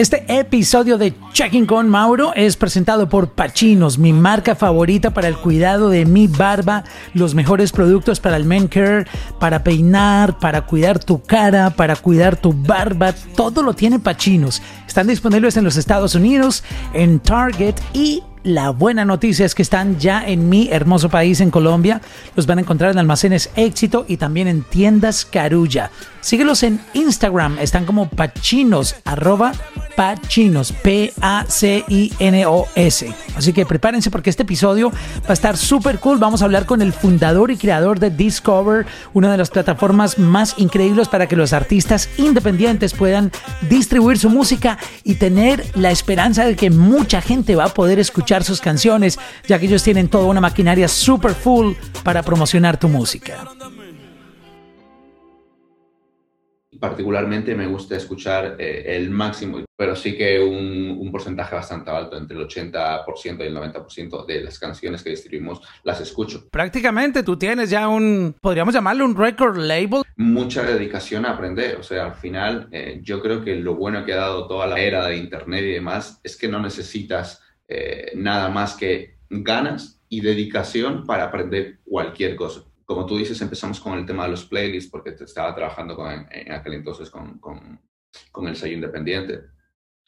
Este episodio de Checking con Mauro es presentado por Pachinos, mi marca favorita para el cuidado de mi barba, los mejores productos para el men care, para peinar, para cuidar tu cara, para cuidar tu barba, todo lo tiene Pachinos. Están disponibles en los Estados Unidos, en Target y la buena noticia es que están ya en mi hermoso país, en Colombia. Los van a encontrar en almacenes Éxito y también en tiendas Carulla. Síguelos en Instagram, están como pachinos, arroba pachinos, P-A-C-I-N-O-S. Así que prepárense porque este episodio va a estar súper cool. Vamos a hablar con el fundador y creador de Discover, una de las plataformas más increíbles para que los artistas independientes puedan distribuir su música y tener la esperanza de que mucha gente va a poder escuchar sus canciones, ya que ellos tienen toda una maquinaria super full para promocionar tu música. Particularmente me gusta escuchar eh, el máximo, pero sí que un, un, porcentaje bastante alto, entre el 80% y el 90% de las canciones que distribuimos las escucho. Prácticamente tú tienes ya un, podríamos llamarlo un record label. Mucha dedicación a aprender, o sea, al final eh, yo creo que lo bueno que ha dado toda la era de Internet y demás es que no necesitas eh, nada más que ganas y dedicación para aprender cualquier cosa como tú dices, empezamos con el tema de los playlists porque estaba trabajando con, en aquel entonces con, con, con, el sello independiente.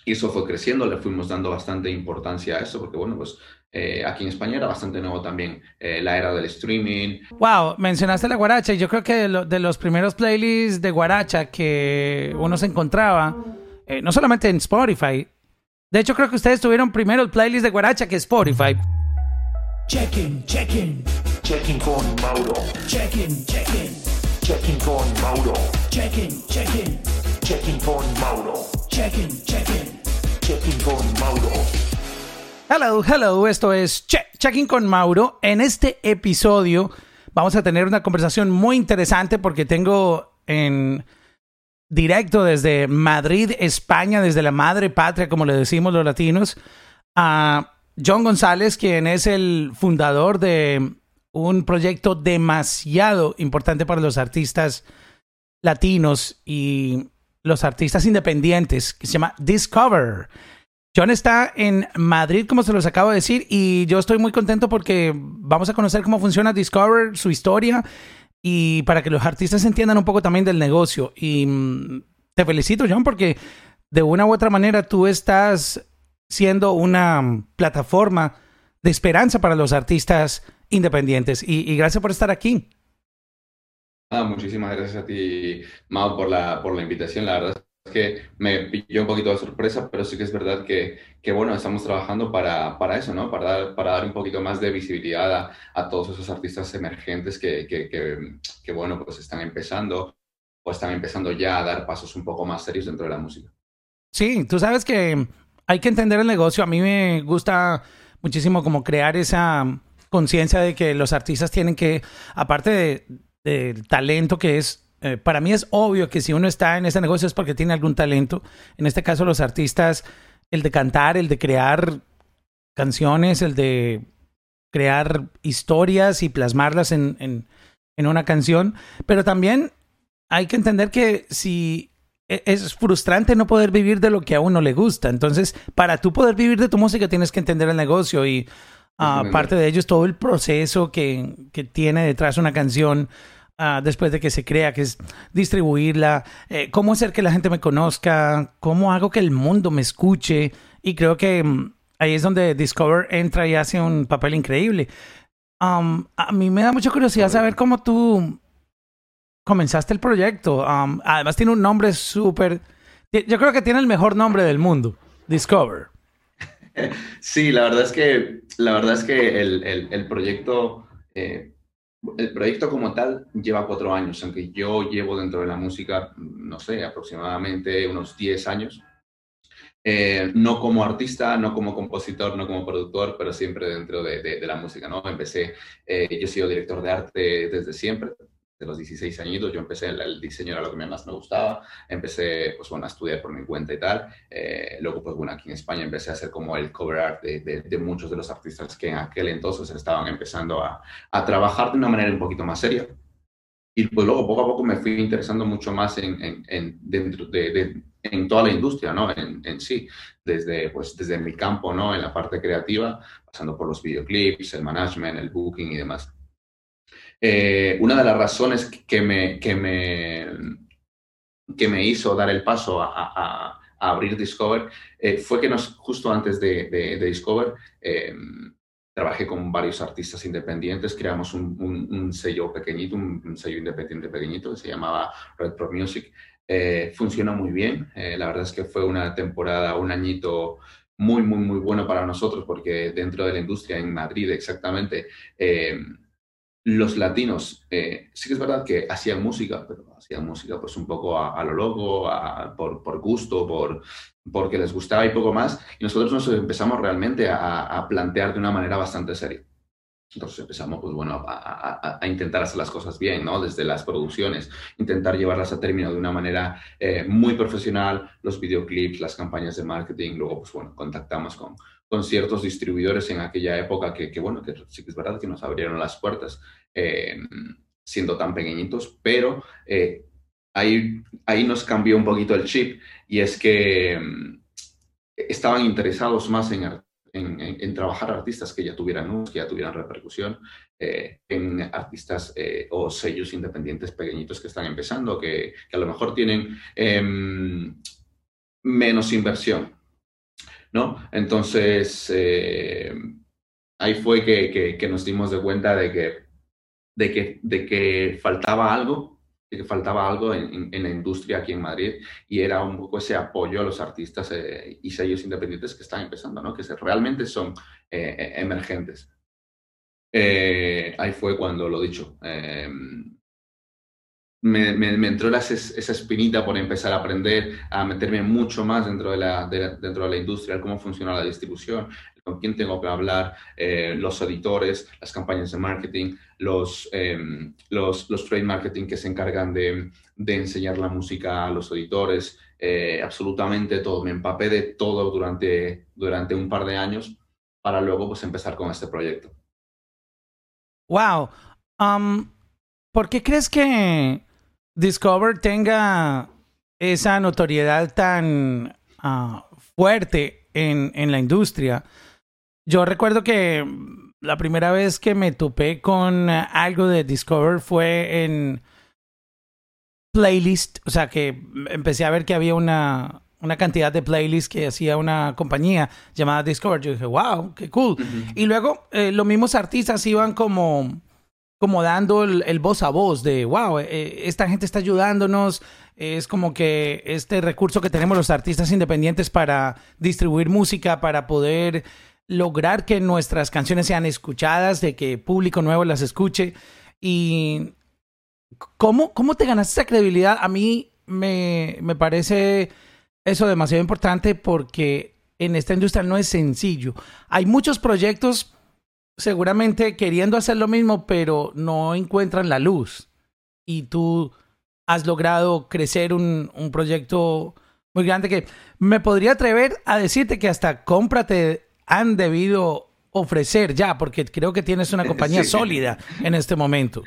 Y eso fue creciendo, le fuimos dando bastante importancia a eso porque, bueno, pues eh, aquí en España era bastante nuevo también eh, la era del streaming. Wow, mencionaste la guaracha y yo creo que de, lo, de los primeros playlists de guaracha que uno se encontraba, eh, no solamente en Spotify, de hecho creo que ustedes tuvieron primero el playlist de guaracha que Spotify. Check-in, check-in. Checking con Mauro. Check-in, check-in. Checking con Mauro. Check-in, check-in. Checking con Mauro. Check-in, check-in. Checking con Mauro. Hello, hello, esto es che Checking con Mauro. En este episodio vamos a tener una conversación muy interesante porque tengo en directo desde Madrid, España, desde la madre patria, como le decimos los latinos, a John González, quien es el fundador de un proyecto demasiado importante para los artistas latinos y los artistas independientes, que se llama Discover. John está en Madrid, como se los acabo de decir, y yo estoy muy contento porque vamos a conocer cómo funciona Discover, su historia, y para que los artistas entiendan un poco también del negocio. Y mm, te felicito, John, porque de una u otra manera tú estás siendo una plataforma de esperanza para los artistas independientes. Y, y gracias por estar aquí. Ah, muchísimas gracias a ti, Mao, por la, por la invitación. La verdad es que me pilló un poquito de sorpresa, pero sí que es verdad que, que bueno, estamos trabajando para, para eso, ¿no? Para dar, para dar un poquito más de visibilidad a, a todos esos artistas emergentes que, que, que, que, bueno, pues están empezando o están empezando ya a dar pasos un poco más serios dentro de la música. Sí, tú sabes que hay que entender el negocio. A mí me gusta muchísimo como crear esa conciencia de que los artistas tienen que, aparte del talento que es, eh, para mí es obvio que si uno está en ese negocio es porque tiene algún talento. En este caso los artistas, el de cantar, el de crear canciones, el de crear historias y plasmarlas en, en, en una canción, pero también hay que entender que si es frustrante no poder vivir de lo que a uno le gusta. Entonces, para tú poder vivir de tu música tienes que entender el negocio y aparte de ello es todo el proceso que, que tiene detrás una canción. Uh, después de que se crea, que es distribuirla, eh, cómo hacer que la gente me conozca, cómo hago que el mundo me escuche. Y creo que um, ahí es donde Discover entra y hace un papel increíble. Um, a mí me da mucha curiosidad saber cómo tú comenzaste el proyecto. Um, además tiene un nombre súper... Yo creo que tiene el mejor nombre del mundo, Discover. Sí, la verdad es que, la verdad es que el, el, proyecto, eh, el proyecto como tal lleva cuatro años, aunque yo llevo dentro de la música, no sé, aproximadamente unos diez años. Eh, no como artista, no como compositor, no como productor, pero siempre dentro de, de, de la música, ¿no? Empecé, eh, yo he sido director de arte desde siempre, de los 16 añitos, yo empecé el, el, diseño, era lo que más me gustaba, empecé, pues bueno, a estudiar por mi cuenta y tal, eh, luego, pues bueno, aquí en España empecé a hacer como el cover art de, de, de muchos de los artistas que en aquel entonces estaban empezando a, a, trabajar de una manera un poquito más seria. Y pues luego, poco a poco, me fui interesando mucho más en, en, en dentro de, en toda la industria, ¿no? En, en, sí, desde, pues, desde mi campo, ¿no? En la parte creativa, pasando por los videoclips, el management, el booking y demás. Eh, una de las razones que me, que me, que me hizo dar el paso a, a, a abrir Discover eh, fue que nos, justo antes de, de, de Discover, eh, trabajé con varios artistas independientes, creamos un, un, un sello pequeñito, un, un, sello independiente pequeñito que se llamaba Red Pro Music. Eh, funciona muy bien, eh, la verdad es que fue una temporada, un añito muy, muy, muy bueno para nosotros porque dentro de la industria en Madrid exactamente, eh, los latinos eh, sí que es verdad que hacían música, pero hacían música pues un poco a, lo loco, por, por, gusto, por, porque les gustaba y poco más. Y nosotros nos empezamos realmente a, plantear de una manera bastante seria. Entonces empezamos, pues bueno, a, intentar hacer las cosas bien, ¿no? Desde las producciones, intentar llevarlas a término de una manera eh, muy profesional, los videoclips, las campañas de marketing, luego, pues bueno, contactamos con, con ciertos distribuidores en aquella época que, bueno, que sí que es verdad que nos abrieron las puertas, eh, siendo tan pequeñitos, pero eh, ahí, ahí nos cambió un poquito el chip y es que eh, estaban interesados más en en, trabajar artistas que ya tuvieran que ya tuvieran repercusión, eh, en artistas o sellos independientes pequeñitos que están empezando, que, que a lo mejor tienen eh, menos inversión, ¿no? Entonces, eh, ahí fue que, que, nos dimos de cuenta de que, de que, de que faltaba algo que faltaba algo en, en, la industria aquí en Madrid y era un poco ese apoyo a los artistas eh, y sellos independientes que están empezando, ¿no? que se, realmente son eh, emergentes. Eh, ahí fue cuando lo dicho. Em, me, entró esa espinita por empezar a aprender, a meterme mucho más dentro de la, de la, dentro de la industria, cómo funciona la distribución, con quién tengo que hablar, eh, los editores, las campañas de marketing, los, eh, los, los, trade marketing que se encargan de, de, enseñar la música a los editores, eh, absolutamente todo. Me empapé de todo durante, durante un par de años para luego pues, empezar con este proyecto. Wow. Um, ¿Por qué crees que Discover tenga esa notoriedad tan uh, fuerte en, en la industria? Yo recuerdo que la primera vez que me topé con algo de Discover fue en playlist, o sea que empecé a ver que había una, una cantidad de playlists que hacía una compañía llamada Discover. Yo dije, wow, qué cool. Uh -huh. Y luego eh, los mismos artistas iban como, como dando el, voz a voz de, wow, eh, esta gente está ayudándonos. Es como que este recurso que tenemos los artistas independientes para distribuir música, para poder lograr que nuestras canciones sean escuchadas, de que público nuevo las escuche. Y cómo, cómo te ganaste esa credibilidad, a mí me, me parece eso demasiado importante porque en esta industria no es sencillo. Hay muchos proyectos seguramente queriendo hacer lo mismo, pero no encuentran la luz. Y tú has logrado crecer un, un proyecto muy grande que me podría atrever a decirte que hasta cómprate han debido ofrecer ya, porque creo que tienes una compañía sí. sólida en este momento.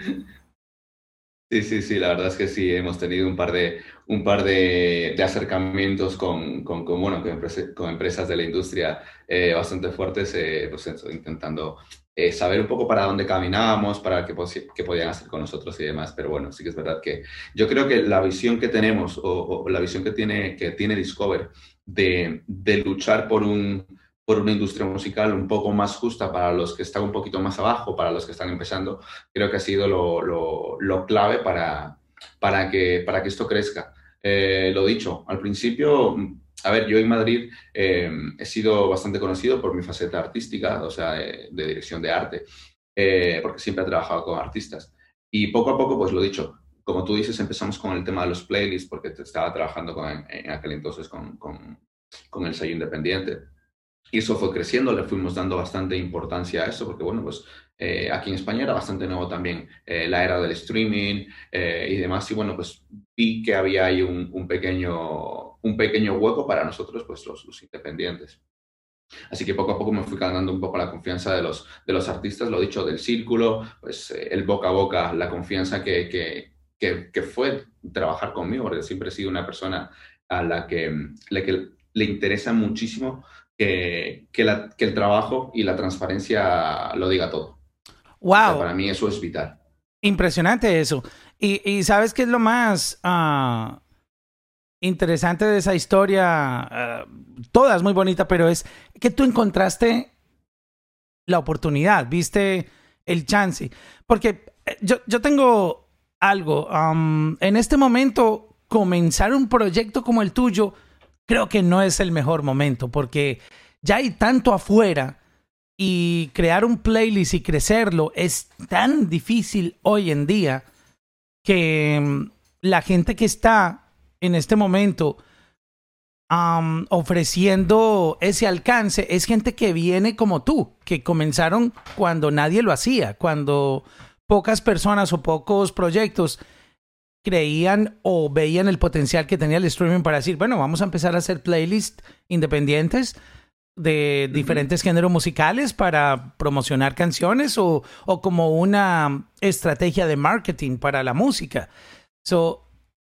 Sí, sí, sí, la verdad es que sí, hemos tenido un par de, un par de, de acercamientos con, con, con, bueno, con, empresa, con, empresas de la industria eh, bastante fuertes, eh, pues intentando eh, saber un poco para dónde caminábamos, para qué, qué, podían hacer con nosotros y demás, pero bueno, sí que es verdad que yo creo que la visión que tenemos o, o la visión que tiene, que tiene Discover de, de luchar por un por una industria musical un poco más justa para los que están un poquito más abajo, para los que están empezando, creo que ha sido lo, lo, lo clave para, para, que, para que esto crezca. Eh, lo dicho, al principio, a ver, yo en Madrid eh, he sido bastante conocido por mi faceta artística, o sea, de, de dirección de arte, eh, porque siempre he trabajado con artistas. Y poco a poco, pues lo dicho, como tú dices, empezamos con el tema de los playlists, porque estaba trabajando con, en aquel entonces con, con, con el sello independiente y eso fue creciendo, le fuimos dando bastante importancia a eso, porque bueno, pues eh, aquí en España era bastante nuevo también eh, la era del streaming eh, y demás, y bueno, pues vi que había ahí un, un, pequeño, un pequeño hueco para nosotros, pues los, los, independientes. Así que poco a poco me fui ganando un poco la confianza de los, de los artistas, lo dicho, del círculo, pues el boca a boca, la confianza que, que, que, que fue trabajar conmigo, porque siempre he sido una persona a la que, le, le interesa muchísimo que, que, la, que, el trabajo y la transparencia lo diga todo. Wow. para mí eso es vital. Impresionante eso. Y, y ¿sabes qué es lo más uh, interesante de esa historia? Uh, toda es muy bonita, pero es que tú encontraste la oportunidad, viste el chance. Porque eh, yo, yo tengo algo. En este momento, comenzar un proyecto como el tuyo, creo que no es el mejor momento, porque ya hay tanto afuera y crear un playlist y crecerlo es tan difícil hoy en día que um, la gente que está en este momento um, ofreciendo ese alcance es gente que viene como tú, que comenzaron cuando nadie lo hacía, cuando pocas personas o pocos proyectos creían o veían el potencial que tenía el streaming para decir, bueno, vamos a empezar a hacer playlists independientes de diferentes géneros musicales para promocionar canciones o, o, como una estrategia de marketing para la música. So,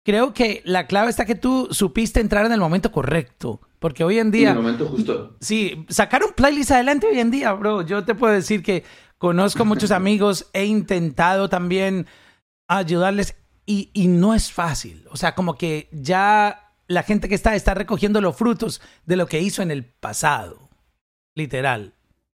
creo que la clave está que tú supiste entrar en el momento correcto. Porque hoy en día. En el momento justo. Sí, sacar un playlist adelante hoy en día, bro. Yo te puedo decir que conozco muchos amigos, he intentado también ayudarles y, y, no es fácil. O sea, como que ya la gente que está está recogiendo los frutos de lo que hizo en el pasado. Literal.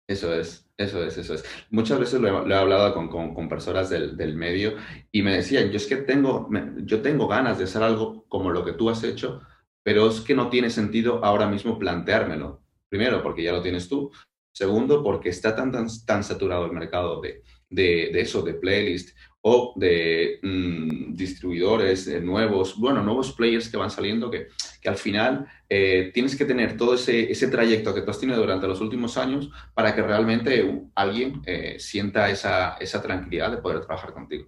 Eso es. Eso es, eso es. Muchas veces lo he, hablado con, con, personas del, del, medio y me decían, yo es que tengo, yo tengo ganas de hacer algo como lo que tú has hecho, pero es que no tiene sentido ahora mismo planteármelo. Primero, porque ya lo tienes tú. Segundo, porque está tan, tan, tan saturado el mercado de, de, de eso, de playlist o de mmm, distribuidores eh, nuevos, bueno, nuevos players que van saliendo, que, que al final eh, tienes que tener todo ese, ese trayecto que tú has tenido durante los últimos años para que realmente alguien eh, sienta esa, esa tranquilidad de poder trabajar contigo.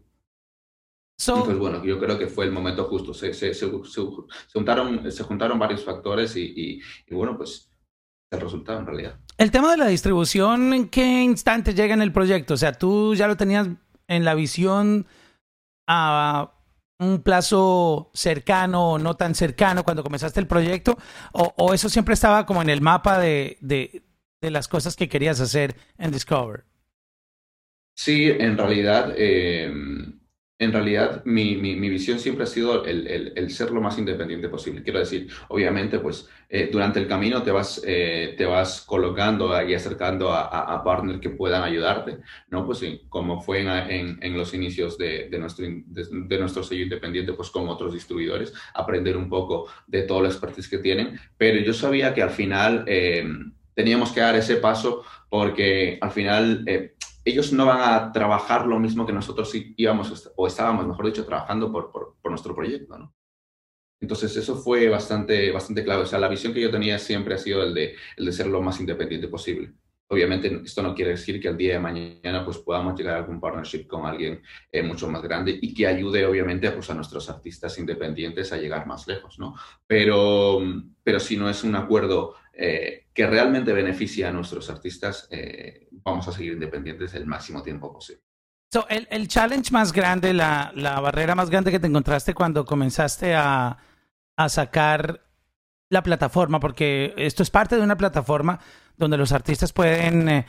So, y pues bueno, yo creo que fue el momento justo. Se, se, se, se juntaron, se juntaron varios factores y, y, y bueno, pues el resultado en realidad. El tema de la distribución, ¿en qué instante llega en el proyecto? O sea, tú ya lo tenías en la visión a un plazo cercano o no tan cercano cuando comenzaste el proyecto? ¿O, eso siempre estaba como en el mapa de, de, de, las cosas que querías hacer en Discover? Sí, en realidad, eh, en realidad mi, mi, mi, visión siempre ha sido el, el, el, ser lo más independiente posible. Quiero decir, obviamente, pues eh, durante el camino te vas, eh, te vas colocando y acercando a, a, a, partners que puedan ayudarte, ¿no? Pues como fue en, en, en los inicios de, de, nuestro, de, de, nuestro sello independiente, pues con otros distribuidores, aprender un poco de toda la expertise que tienen, pero yo sabía que al final eh, teníamos que dar ese paso porque al final eh, ellos no van a trabajar lo mismo que nosotros íbamos o estábamos, mejor dicho, trabajando por, por, por nuestro proyecto, ¿no? Entonces eso fue bastante, bastante clave. O sea, la visión que yo tenía siempre ha sido el de, el de ser lo más independiente posible. Obviamente esto no quiere decir que al día de mañana pues podamos llegar a algún partnership con alguien eh, mucho más grande y que ayude obviamente pues, a nuestros artistas independientes a llegar más lejos, ¿no? Pero, pero si no es un acuerdo eh, que realmente beneficia a nuestros artistas, eh, vamos a seguir independientes el máximo tiempo posible. So, el, el challenge más grande, la, la barrera más grande que te encontraste cuando comenzaste a, a sacar la plataforma, porque esto es parte de una plataforma donde los artistas pueden eh,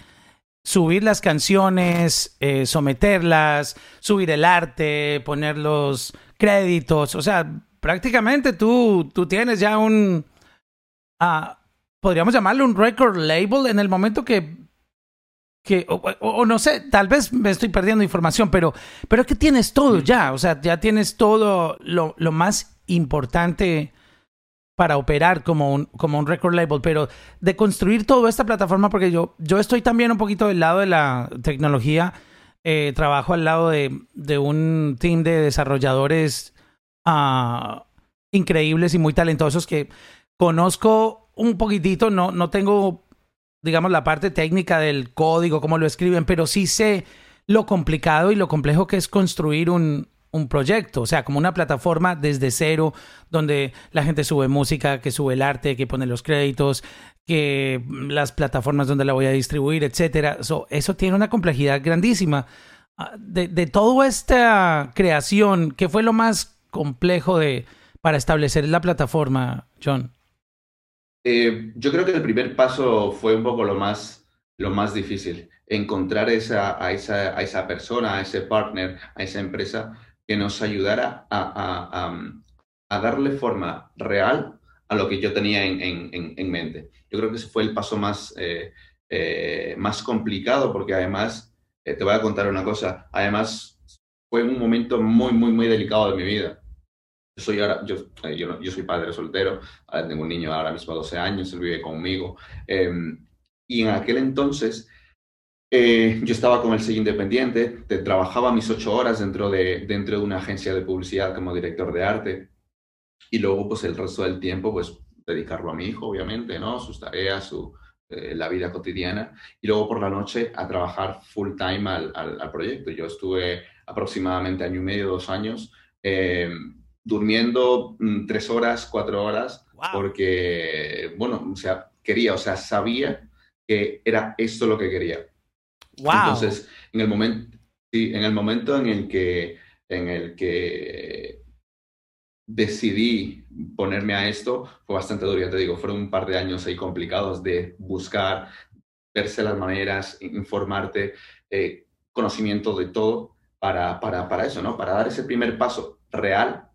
subir las canciones, eh, someterlas, subir el arte, poner los créditos, o sea, prácticamente tú, tú tienes ya un, uh, podríamos llamarlo un record label en el momento que, que o, o, o, no sé, tal vez me estoy perdiendo información, pero, pero que tienes todo ya, o sea, ya tienes todo lo, lo más importante para operar como un, como un record label, pero de construir toda esta plataforma, porque yo, yo estoy también un poquito del lado de la tecnología, eh, trabajo al lado de, de, un team de desarrolladores uh, increíbles y muy talentosos que conozco un poquitito, no, no tengo, digamos, la parte técnica del código, cómo lo escriben, pero sí sé lo complicado y lo complejo que es construir un, un proyecto, o sea, como una plataforma desde cero, donde la gente sube música, que sube el arte, que pone los créditos, que las plataformas donde la voy a distribuir, etcétera. So, eso tiene una complejidad grandísima. De, de toda esta creación, ¿qué fue lo más complejo de para establecer la plataforma, John? Eh, yo creo que el primer paso fue un poco lo más, lo más difícil, encontrar esa, a, esa, esa persona, a ese partner, a esa empresa que nos ayudara a, darle forma real a lo que yo tenía en, en, en, mente. Yo creo que ese fue el paso más, eh, eh, más complicado porque además, te voy a contar una cosa, además fue un momento muy, muy, muy delicado de mi vida. Yo soy, ahora, yo, yo, yo, soy padre soltero, ahora tengo un niño ahora mismo 12 años, él vive conmigo. Em, y en aquel entonces eh, yo estaba con el sello independiente, te, trabajaba mis ocho horas dentro de, dentro de una agencia de publicidad como director de arte y luego pues el resto del tiempo pues dedicarlo a mi hijo, obviamente, ¿no? Sus tareas, su, eh, la vida cotidiana y luego por la noche a trabajar full time al, al, al proyecto. Yo estuve aproximadamente año y medio, dos años. Eh, durmiendo mm, tres horas, cuatro horas, wow. porque, bueno, o sea, quería, o sea, sabía que era esto lo que quería. Wow. Entonces, en el momento, sí, en el momento en el que, en el que decidí ponerme a esto, fue bastante duro, ya te digo, fueron un par de años ahí complicados de buscar, verse las maneras, informarte, eh, conocimiento de todo para, para, para eso, ¿no? Para dar ese primer paso real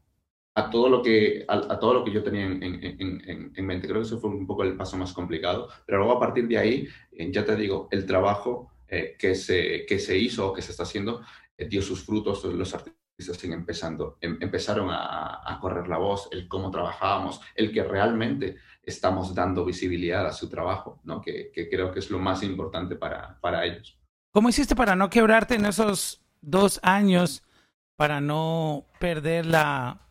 a todo lo que, a, a todo lo que yo tenía en, en, en, en, mente. Creo que eso fue un poco el paso más complicado, pero luego a partir de ahí, eh, ya te digo, el trabajo eh, que, se, que se hizo o que se está haciendo eh, dio sus frutos, los artistas siguen empezando, em, empezaron a, a, correr la voz, el cómo trabajábamos, el que realmente estamos dando visibilidad a su trabajo, ¿no? que, que creo que es lo más importante para, para ellos. ¿Cómo hiciste para no quebrarte en esos dos años, para no perder la,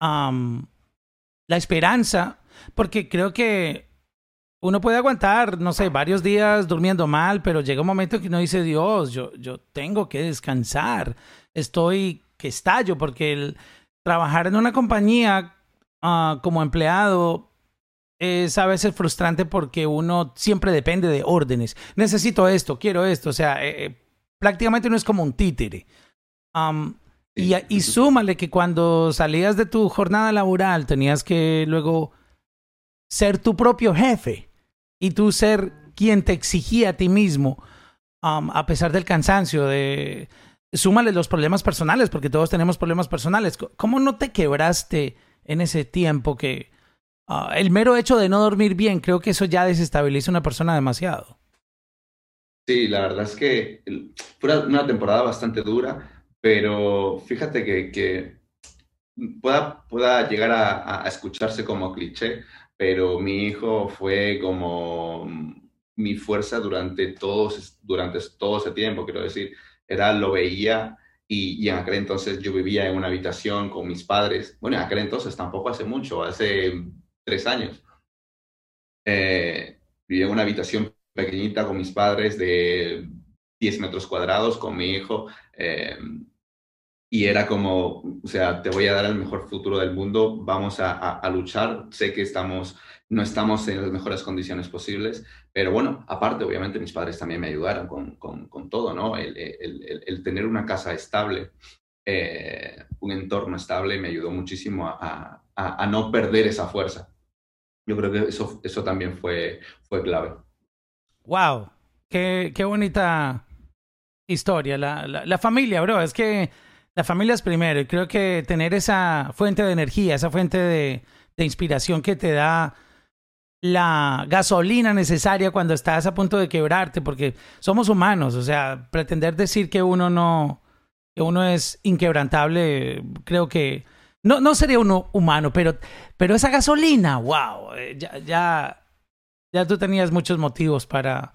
la esperanza, porque creo que uno puede aguantar, no sé, varios días durmiendo mal, pero llega un momento que uno dice, Dios, yo, yo tengo que descansar, estoy que estallo, porque el trabajar en una compañía uh, como empleado es a veces frustrante porque uno siempre depende de órdenes. Necesito esto, quiero esto, o sea, eh, prácticamente uno es como un títere. Y, y, súmale que cuando salías de tu jornada laboral tenías que luego ser tu propio jefe y tú ser quien te exigía a ti mismo, um, a pesar del cansancio, de súmale los problemas personales, porque todos tenemos problemas personales. ¿Cómo no te quebraste en ese tiempo que uh, el mero hecho de no dormir bien, creo que eso ya desestabiliza a una persona demasiado? Sí, la verdad es que fue una temporada bastante dura pero fíjate que, que pueda, pueda llegar a, a, escucharse como cliché, pero mi hijo fue como mi fuerza durante, todos, durante todo ese tiempo, quiero decir, era, lo veía y, y, en aquel entonces yo vivía en una habitación con mis padres, bueno, en aquel entonces tampoco hace mucho, hace tres años. Eh, vivía en una habitación pequeñita con mis padres de 10 metros cuadrados, con mi hijo. Eh, y era como, o sea, te voy a dar el mejor futuro del mundo, vamos a, a, a, luchar, sé que estamos, no estamos en las mejores condiciones posibles, pero bueno, aparte, obviamente mis padres también me ayudaron con, con, todo, ¿no? El, el, tener una casa estable, eh, un entorno estable, me ayudó muchísimo a, a, no perder esa fuerza. Yo creo que eso, eso también fue, fue clave. ¡Wow! Qué, qué bonita historia. La, la, la familia, bro, es que la familia es primero y creo que tener esa fuente de energía, esa fuente de, de, inspiración que te da la gasolina necesaria cuando estás a punto de quebrarte, porque somos humanos, o sea, pretender decir que uno no, que uno es inquebrantable, creo que no, no sería uno humano, pero, pero esa gasolina, wow, eh, ya, ya, ya tú tenías muchos motivos para,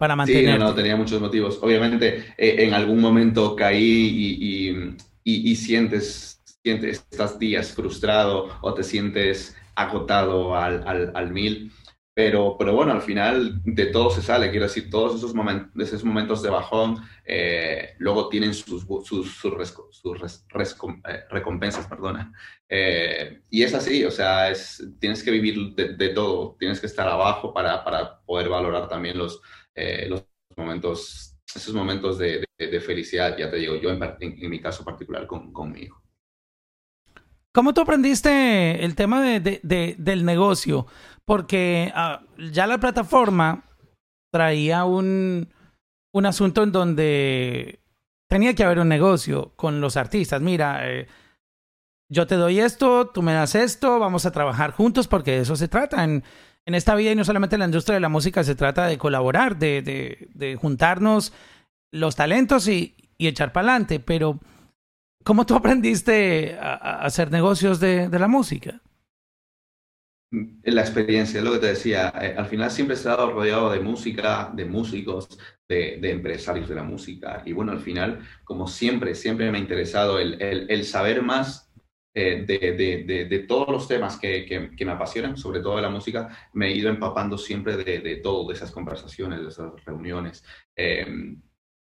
para mantener. Sí, no, no, tenía muchos motivos. Obviamente, eh, en algún momento caí y, y, y, y, sientes, sientes, estás días frustrado o te sientes agotado al, al, al mil. Pero, pero bueno, al final de todo se sale, quiero decir, todos esos, momentos, esos momentos de bajón eh, luego tienen sus, sus, sus, sus res, res, eh, recompensas, perdona. Eh, y es así, o sea, es, tienes que vivir de, de todo, tienes que estar abajo para, para poder valorar también los, eh, los momentos, esos momentos de, de, de, felicidad, ya te digo, yo en, en, en mi caso particular con, con, mi hijo. ¿Cómo tú aprendiste el tema de, de, del negocio? Porque uh, ya la plataforma traía un, un asunto en donde tenía que haber un negocio con los artistas. Mira, eh, yo te doy esto, tú me das esto, vamos a trabajar juntos porque de eso se trata. En, en esta vida y no solamente en la industria de la música se trata de colaborar, de, de, de juntarnos los talentos y, y echar para adelante. Pero, ¿cómo tú aprendiste a, a hacer negocios de, de, la música? La experiencia, es lo que te decía. Eh, al final siempre he estado rodeado de música, de músicos, de, de, empresarios de la música. Y bueno, al final, como siempre, siempre me ha interesado el, el, el saber más eh, de, de, de, todos los temas que, que, me apasionan, sobre todo de la música, me he ido empapando siempre de, todo, de esas conversaciones, de esas reuniones eh,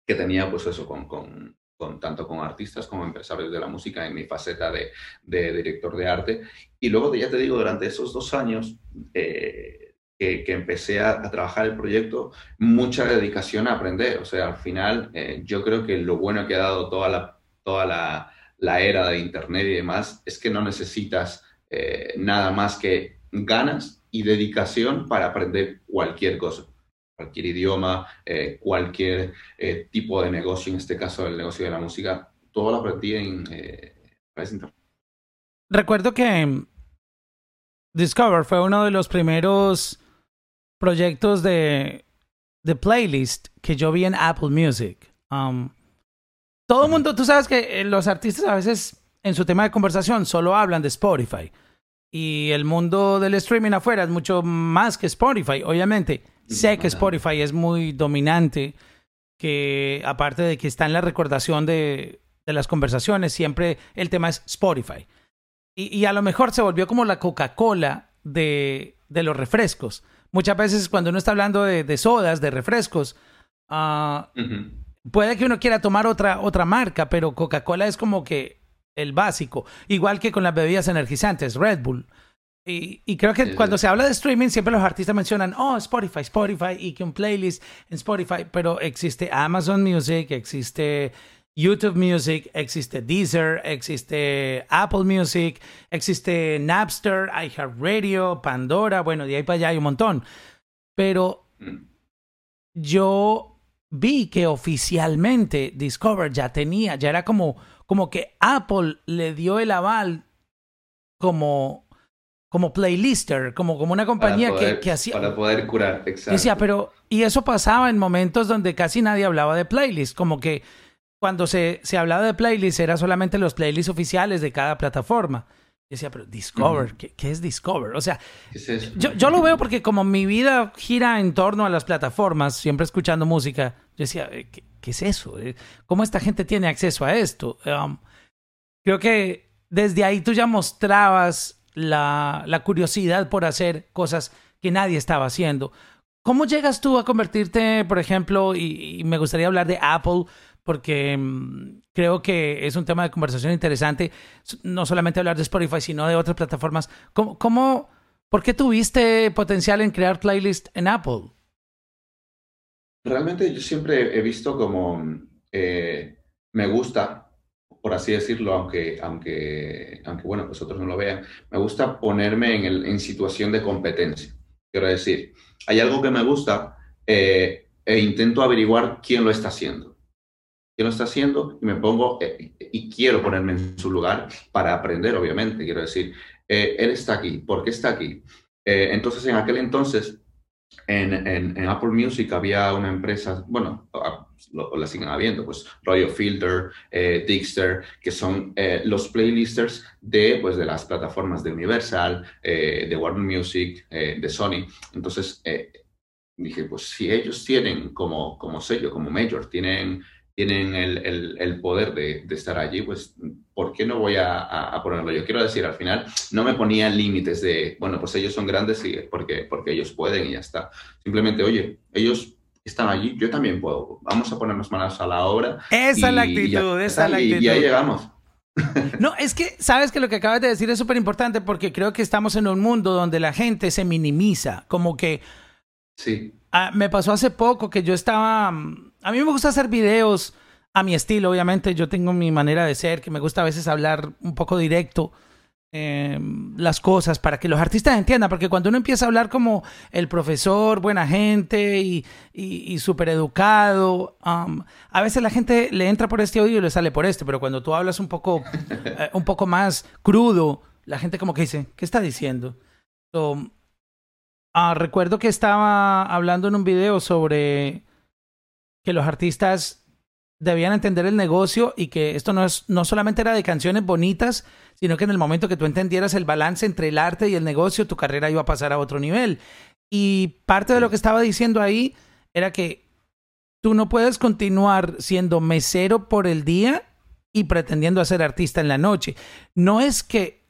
que tenía, pues eso, con, con, con, tanto con artistas como empresarios de la música en mi faceta de, director de arte. Y luego, ya te digo, durante esos dos años eh, que, que, empecé a, a, trabajar el proyecto, mucha dedicación a aprender. O sea, al final, yo creo que lo bueno que ha dado toda la... Toda la la era de Internet y demás, es que no necesitas eh, nada más que ganas y dedicación para aprender cualquier cosa, cualquier idioma, eh, cualquier eh, tipo de negocio, en este caso el negocio de la música, todo lo aprendí en Internet. Recuerdo que Discover fue uno de los primeros proyectos de, de playlist que yo vi en Apple Music. Um, todo el mundo, tú sabes que eh, los artistas a veces en su tema de conversación solo hablan de Spotify. Y el mundo del streaming afuera es mucho más que Spotify, obviamente. Sé que Spotify es muy dominante, que aparte de que está en la recordación de, de las conversaciones, siempre el tema es Spotify. Y, y a lo mejor se volvió como la Coca-Cola de, de, los refrescos. Muchas veces cuando uno está hablando de, de sodas, de refrescos, uh, uh -huh puede que uno quiera tomar otra, otra marca, pero Coca-Cola es como que el básico. Igual que con las bebidas energizantes, Red Bull. Y, y creo que sí, cuando sí. se habla de streaming, siempre los artistas mencionan, oh, Spotify, Spotify, y que un playlist en Spotify, pero existe Amazon Music, existe YouTube Music, existe Deezer, existe Apple Music, existe Napster, iHeartRadio, Pandora, bueno, de ahí para allá hay un montón. Pero yo vi que oficialmente Discover ya tenía, ya era como, como que Apple le dio el aval como, como playlister, como, como una compañía poder, que, que, hacía... Para poder curar, exacto. Decía, pero... Y eso pasaba en momentos donde casi nadie hablaba de playlist, como que cuando se, se hablaba de playlist era solamente los playlists oficiales de cada plataforma. Yo decía, pero Discover. ¿qué, ¿qué, es Discover? O sea, es yo, yo, lo veo porque como mi vida gira en torno a las plataformas, siempre escuchando música, yo decía, eh, ¿qué, qué es eso? Eh, ¿Cómo esta gente tiene acceso a esto? Um, creo que desde ahí tú ya mostrabas la, la curiosidad por hacer cosas que nadie estaba haciendo. ¿Cómo llegas tú a convertirte, por ejemplo, y, y me gustaría hablar de Apple, porque mmm, creo que es un tema de conversación interesante, no solamente hablar de Spotify, sino de otras plataformas. ¿Cómo, por qué tuviste potencial en crear playlist en Apple? Realmente yo siempre he visto como eh, me gusta, por así decirlo, aunque, aunque, aunque bueno, pues otros no lo vean, me gusta ponerme en, el, en situación de competencia. Quiero decir, hay algo que me gusta eh, e intento averiguar quién lo está haciendo quién lo está haciendo y me pongo eh, y quiero ponerme en su lugar para aprender, obviamente. Quiero decir, eh, él está aquí, ¿por qué está aquí? Eh, entonces, en aquel entonces, en, en, en, Apple Music había una empresa, bueno, lo, la siguen habiendo, pues Royal Filter, eh, Dixter, que son eh, los playlisters de, pues, de las plataformas de Universal, eh, de Warner Music, de Sony. Entonces, dije, pues si ellos tienen como, como sello, como major, tienen tienen el, el, el poder de, de, estar allí, pues, ¿por qué no voy a, a, a, ponerlo yo? Quiero decir, al final no me ponía límites de, bueno, pues ellos son grandes y porque, porque ellos pueden y ya está. Simplemente, oye, ellos están allí, yo también puedo. Vamos a ponernos manos a la obra. Esa es la actitud, ya, esa es la actitud. Y ya llegamos. No, es que sabes que lo que acabas de decir es súper importante porque creo que estamos en un mundo donde la gente se minimiza, como que... Sí. Uh, me pasó hace poco que yo estaba a mí me gusta hacer videos a mi estilo, obviamente. Yo tengo mi manera de ser, que me gusta a veces hablar un poco directo. eh, las cosas para que los artistas entiendan, porque cuando uno empieza a hablar como el profesor, buena gente y, y, súper educado, um, a veces la gente le entra por este oído y le sale por este, pero cuando tú hablas un poco, eh, un poco más crudo, la gente como que dice, ¿qué está diciendo? Ah, recuerdo que estaba hablando en un video sobre que los artistas debían entender el negocio y que esto no, es, no solamente era de canciones bonitas, sino que en el momento que tú entendieras el balance entre el arte y el negocio, tu carrera iba a pasar a otro nivel. Y parte de lo que estaba diciendo ahí era que tú no puedes continuar siendo mesero por el día y pretendiendo ser artista en la noche. No es que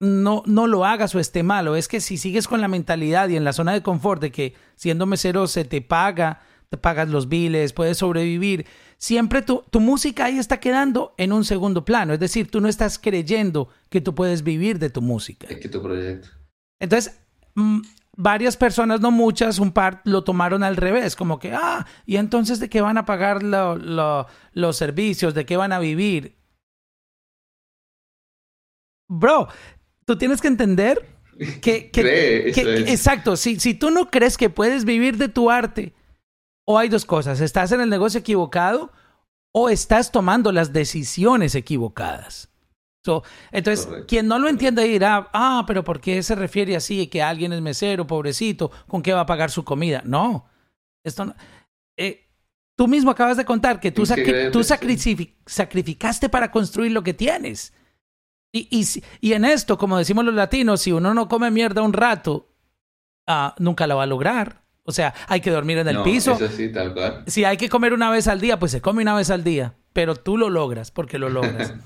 no, no lo hagas o esté malo, es que si sigues con la mentalidad y en la zona de confort de que siendo mesero se te paga, te pagas los biles, puedes sobrevivir, siempre tu, tu música ahí está quedando en un segundo plano. Es decir, tú no estás creyendo que tú puedes vivir de tu música. Es que tu proyecto. Entonces, mm, varias personas, no muchas, un par lo tomaron al revés, como que, ah, ¿y entonces de qué van a pagar los servicios? ¿De qué van a vivir? Bro, tú tienes que entender que... que, Exacto, si, si tú no crees que puedes vivir de tu arte, o hay dos cosas, estás en el negocio equivocado o estás tomando las decisiones equivocadas. entonces, quien no lo entiende dirá, ah, pero ¿por qué se refiere así que alguien es mesero, pobrecito, con qué va a pagar su comida? No, esto no. Eh, tú mismo acabas de contar que tú, tú sacrificaste para construir lo que tienes. Y, y, y, en esto, como decimos los latinos, si uno no come mierda un rato, ah, nunca la va a lograr. O sea, hay que dormir en el piso. Eso sí, tal cual. Si hay que comer una vez al día, pues se come una vez al día. Pero tú lo logras porque lo logras.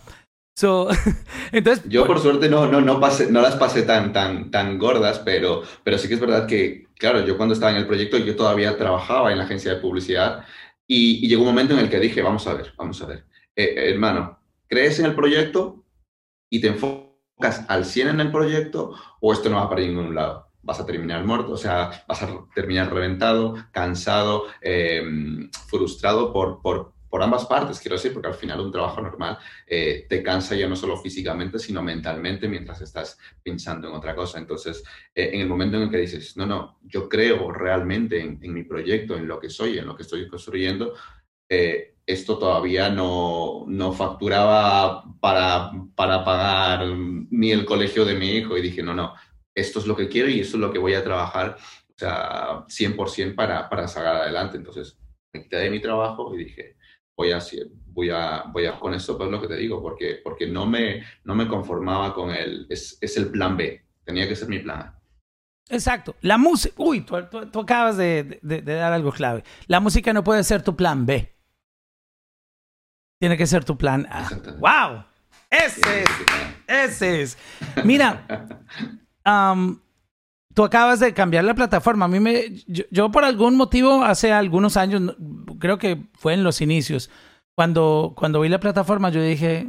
So, entonces, yo por suerte no, no, no, pasé, no las pasé tan, tan, tan gordas, pero, pero sí que es verdad que, claro, yo cuando estaba en el proyecto, yo todavía trabajaba en la agencia de publicidad y, llegó un momento en el que dije, vamos a ver, vamos a ver, eh, hermano, ¿crees en el proyecto y te enfocas al 100 en el proyecto o esto no va para ningún lado? Vas a terminar muerto, o sea, vas a terminar reventado, cansado, em, frustrado por, por, por, ambas partes, quiero decir, porque al final un trabajo normal eh, te cansa ya no solo físicamente, sino mentalmente mientras estás pensando en otra cosa. Entonces, eh, en el momento en el que dices, no, no, yo creo realmente en, en mi proyecto, en lo que soy, en lo que estoy construyendo, eh, esto todavía no, no facturaba para, para pagar ni el colegio de mi hijo y dije, no, no, esto es lo que quiero y esto es lo que voy a trabajar, o sea, 100% para, para sacar adelante. Entonces, me quité de mi trabajo y dije, voy a, voy a, voy a con esto, pues lo que te digo, porque, porque no, me, no me conformaba con el, es, es el plan B, tenía que ser mi plan A. Exacto. La música, uy, tú, tú, acabas de, de, dar algo clave. La música no puede ser tu plan B. Tiene que ser tu plan A. ¡Wow! Ese es. Ese es. Mira, tú acabas de cambiar la plataforma. A mí me, yo, por algún motivo hace algunos años, creo que fue en los inicios, cuando, cuando vi la plataforma yo dije,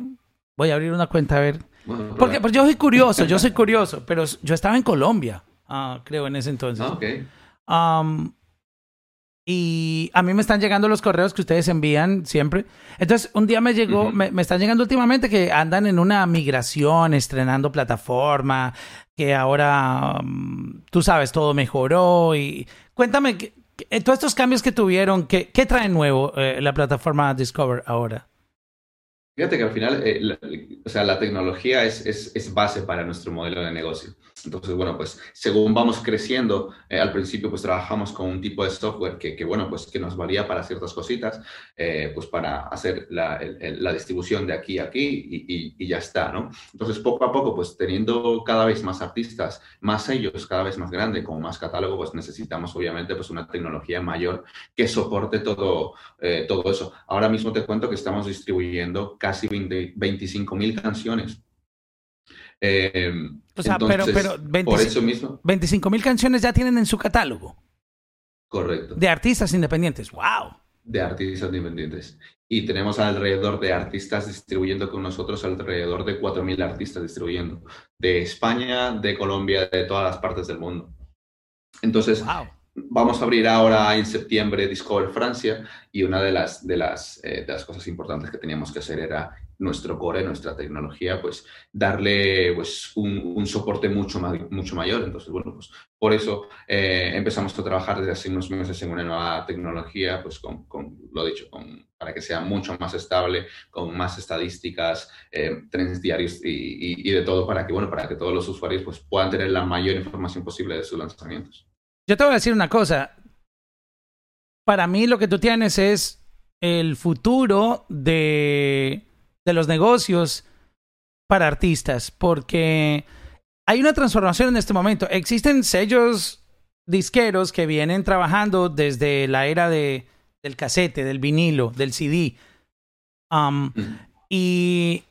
voy a abrir una cuenta a ver. Porque pues yo soy curioso, yo soy curioso, pero yo estaba en Colombia, ah, creo, en ese entonces. Ah, y a mí me están llegando los correos que ustedes envían siempre. Entonces, un día me llegó, me, me, están llegando últimamente que andan en una migración, estrenando plataforma, que ahora, mm, tú sabes, todo mejoró. Y cuéntame, todos estos cambios que tuvieron, ¿qué, qué trae nuevo eh, la plataforma Discover ahora? Fíjate que al final, eh, o sea, la tecnología es, es, es, base para nuestro modelo de negocio. Entonces, bueno, pues según vamos creciendo, eh, al principio pues trabajamos con un tipo de software que, que bueno, pues que nos valía para ciertas cositas, eh, pues para hacer la, la, distribución de aquí a aquí y, y, ya está, ¿no? Entonces, poco a poco, pues teniendo cada vez más artistas, más ellos, cada vez más grande, con más catálogo, pues necesitamos obviamente pues una tecnología mayor que soporte todo, eh, todo eso. Ahora mismo te cuento que estamos distribuyendo casi 25 mil canciones eh, o sea, pero, pero 25 mil canciones ya tienen en su catálogo. Correcto. De artistas independientes. ¡Wow! De artistas independientes. Y tenemos alrededor de artistas distribuyendo con nosotros, alrededor de 4.000 artistas distribuyendo. De España, de Colombia, de todas las partes del mundo. Entonces, vamos a abrir ahora en septiembre Discover Francia y una de las, de, las, eh, de las cosas importantes que teníamos que hacer era nuestro core, nuestra tecnología, pues darle pues, un, soporte mucho, más, mucho mayor. Entonces, bueno, pues por eso eh, empezamos a trabajar desde hace unos meses en una nueva tecnología, pues con, lo dicho, con, para que sea mucho más estable, con más estadísticas, eh, trenes diarios y, y, de todo, para que, bueno, para que todos los usuarios pues, puedan tener la mayor información posible de sus lanzamientos. Yo te voy a decir una cosa. Para mí lo que tú tienes es el futuro de de los negocios para artistas, porque hay una transformación en este momento. Existen sellos disqueros que vienen trabajando desde la era de, del casete, del vinilo, del CD. Um, y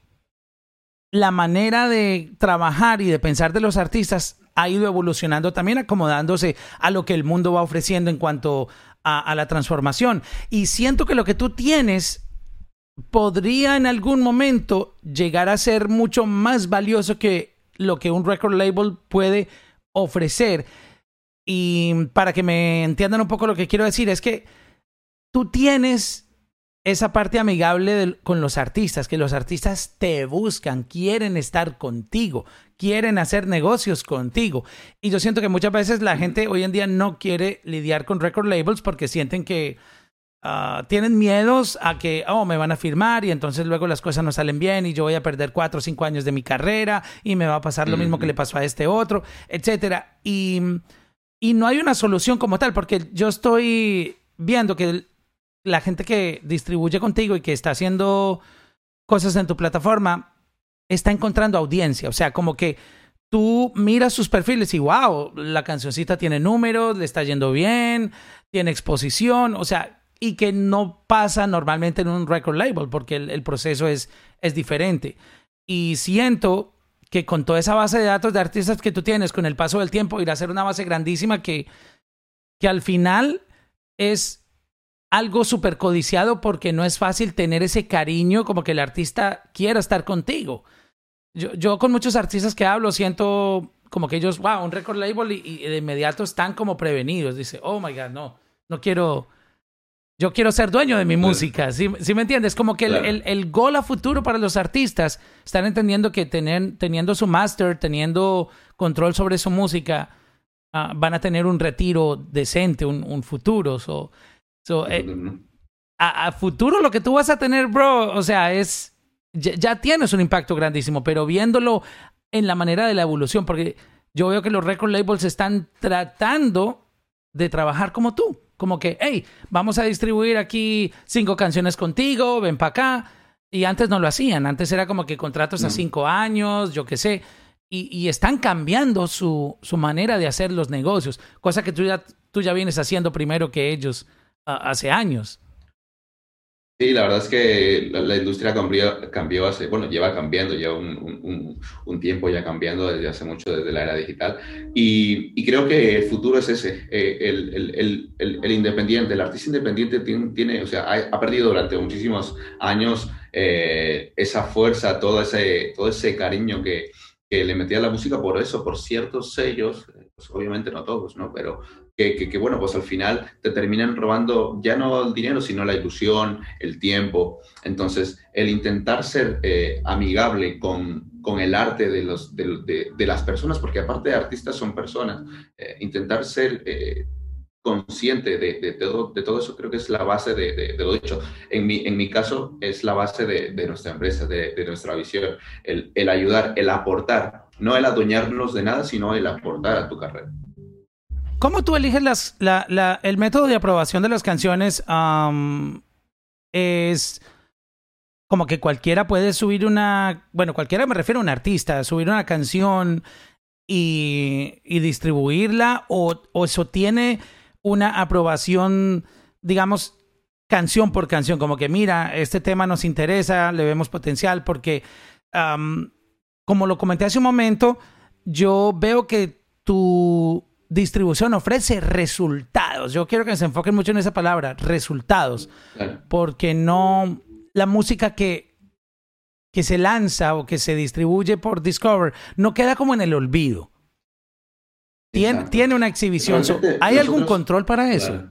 la manera de trabajar y de pensar de los artistas ha ido evolucionando también, acomodándose a lo que el mundo va ofreciendo en cuanto a, a la transformación. Y siento que lo que tú tienes podría en algún momento llegar a ser mucho más valioso que lo que un record label puede ofrecer. Y para que me entiendan un poco lo que quiero decir, es que tú tienes esa parte amigable con los artistas, que los artistas te buscan, quieren estar contigo, quieren hacer negocios contigo. Y yo siento que muchas veces la gente hoy en día no quiere lidiar con record labels porque sienten que Ah, tienen miedos a que, oh, me van a firmar y entonces luego las cosas no salen bien y yo voy a perder cuatro o cinco años de mi carrera y me va a pasar lo mismo que le pasó a este otro, etcétera. Y, y no hay una solución como tal, porque yo estoy viendo que la gente que distribuye contigo y que está haciendo cosas en tu plataforma está encontrando audiencia. O sea, como que tú miras sus perfiles y wow, la cancioncita tiene números, le está yendo bien, tiene exposición. O sea, y que no pasa normalmente en un record label porque el, proceso es, es diferente. Y siento que con toda esa base de datos de artistas que tú tienes, con el paso del tiempo, irá a ser una base grandísima que, que al final es algo súper codiciado porque no es fácil tener ese cariño como que el artista quiera estar contigo. Yo, yo con muchos artistas que hablo siento como que ellos, wow, un record label y, y de inmediato están como prevenidos. Dice, oh my God, no, no quiero, yo quiero ser dueño de mi música. ¿Sí, me entiendes? Como que el, el, gol a futuro para los artistas están entendiendo que tener, teniendo su master, teniendo control sobre su música, ah, van a tener un retiro decente, un, un futuro. So, eh, a, futuro lo que tú vas a tener, bro, o sea, es. Ya, ya, tienes un impacto grandísimo, pero viéndolo en la manera de la evolución, porque yo veo que los record labels están tratando de trabajar como tú como que, hey, vamos a distribuir aquí cinco canciones contigo, ven para acá. Y antes no lo hacían, antes era como que contratos a cinco años, yo qué sé. Y, están cambiando su, su, manera de hacer los negocios, cosa que tú ya, tú ya vienes haciendo primero que ellos hace años. Sí, la verdad es que la, industria cambió, cambió, hace, bueno, lleva cambiando, lleva un, un, tiempo ya cambiando desde hace mucho, desde la era digital. Y, y creo que el futuro es ese, eh, el, el, el, el, independiente, el artista independiente tiene, tiene o sea, ha, perdido durante muchísimos años eh, esa fuerza, todo ese, todo ese cariño que, que le metía a la música por eso, por ciertos sellos, pues obviamente no todos, ¿no? Pero que, bueno, pues al final te terminan robando ya no el dinero, sino la ilusión, el tiempo. Entonces, el intentar ser eh, amigable con, con, el arte de, los, de, las personas, porque aparte de artistas son personas, eh, intentar ser... Eh, consciente de, todo, de todo eso, creo que es la base de, lo dicho. En mi, en mi caso, es la base de, nuestra empresa, de, nuestra visión, el, el ayudar, el aportar, no el adueñarnos de nada, sino el aportar a tu carrera. ¿Cómo tú eliges las, la, la, el método de aprobación de las canciones? es como que cualquiera puede subir una, bueno, cualquiera me refiero a un artista, subir una canción y, distribuirla o, eso tiene una aprobación, digamos, canción por canción, como que mira, este tema nos interesa, le vemos potencial, porque como lo comenté hace un momento, yo veo que tu distribución ofrece resultados. Yo quiero que se enfoquen mucho en esa palabra, resultados. Porque no la música que, que se lanza o que se distribuye por Discover no queda como en el olvido. Tiene, tiene una exhibición. ¿Hay algún control para eso?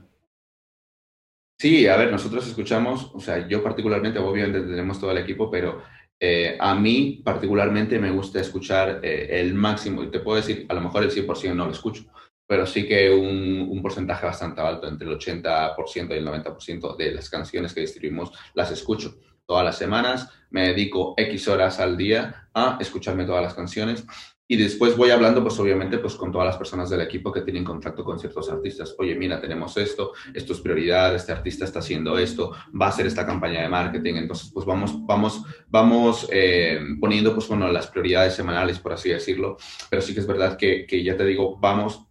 Sí, a ver, nosotros escuchamos, o sea, yo particularmente, obviamente tenemos todo el equipo, pero Eh, a mí particularmente me gusta escuchar eh, el máximo, y te puedo decir, a lo mejor el 100% no lo escucho, pero sí que un, un, porcentaje bastante alto, entre el 80% y el 90% de las canciones que distribuimos las escucho. Todas las semanas me dedico X horas al día a escucharme todas las canciones y después voy hablando, pues obviamente, pues con todas las personas del equipo que tienen contacto con ciertos artistas. Oye, mira, tenemos esto, esto es prioridad, este artista está haciendo esto, va a hacer esta campaña de marketing. Entonces, pues vamos, vamos, vamos eh, poniendo, pues bueno, las prioridades semanales, por así decirlo. Pero sí que es verdad que, que ya te digo, vamos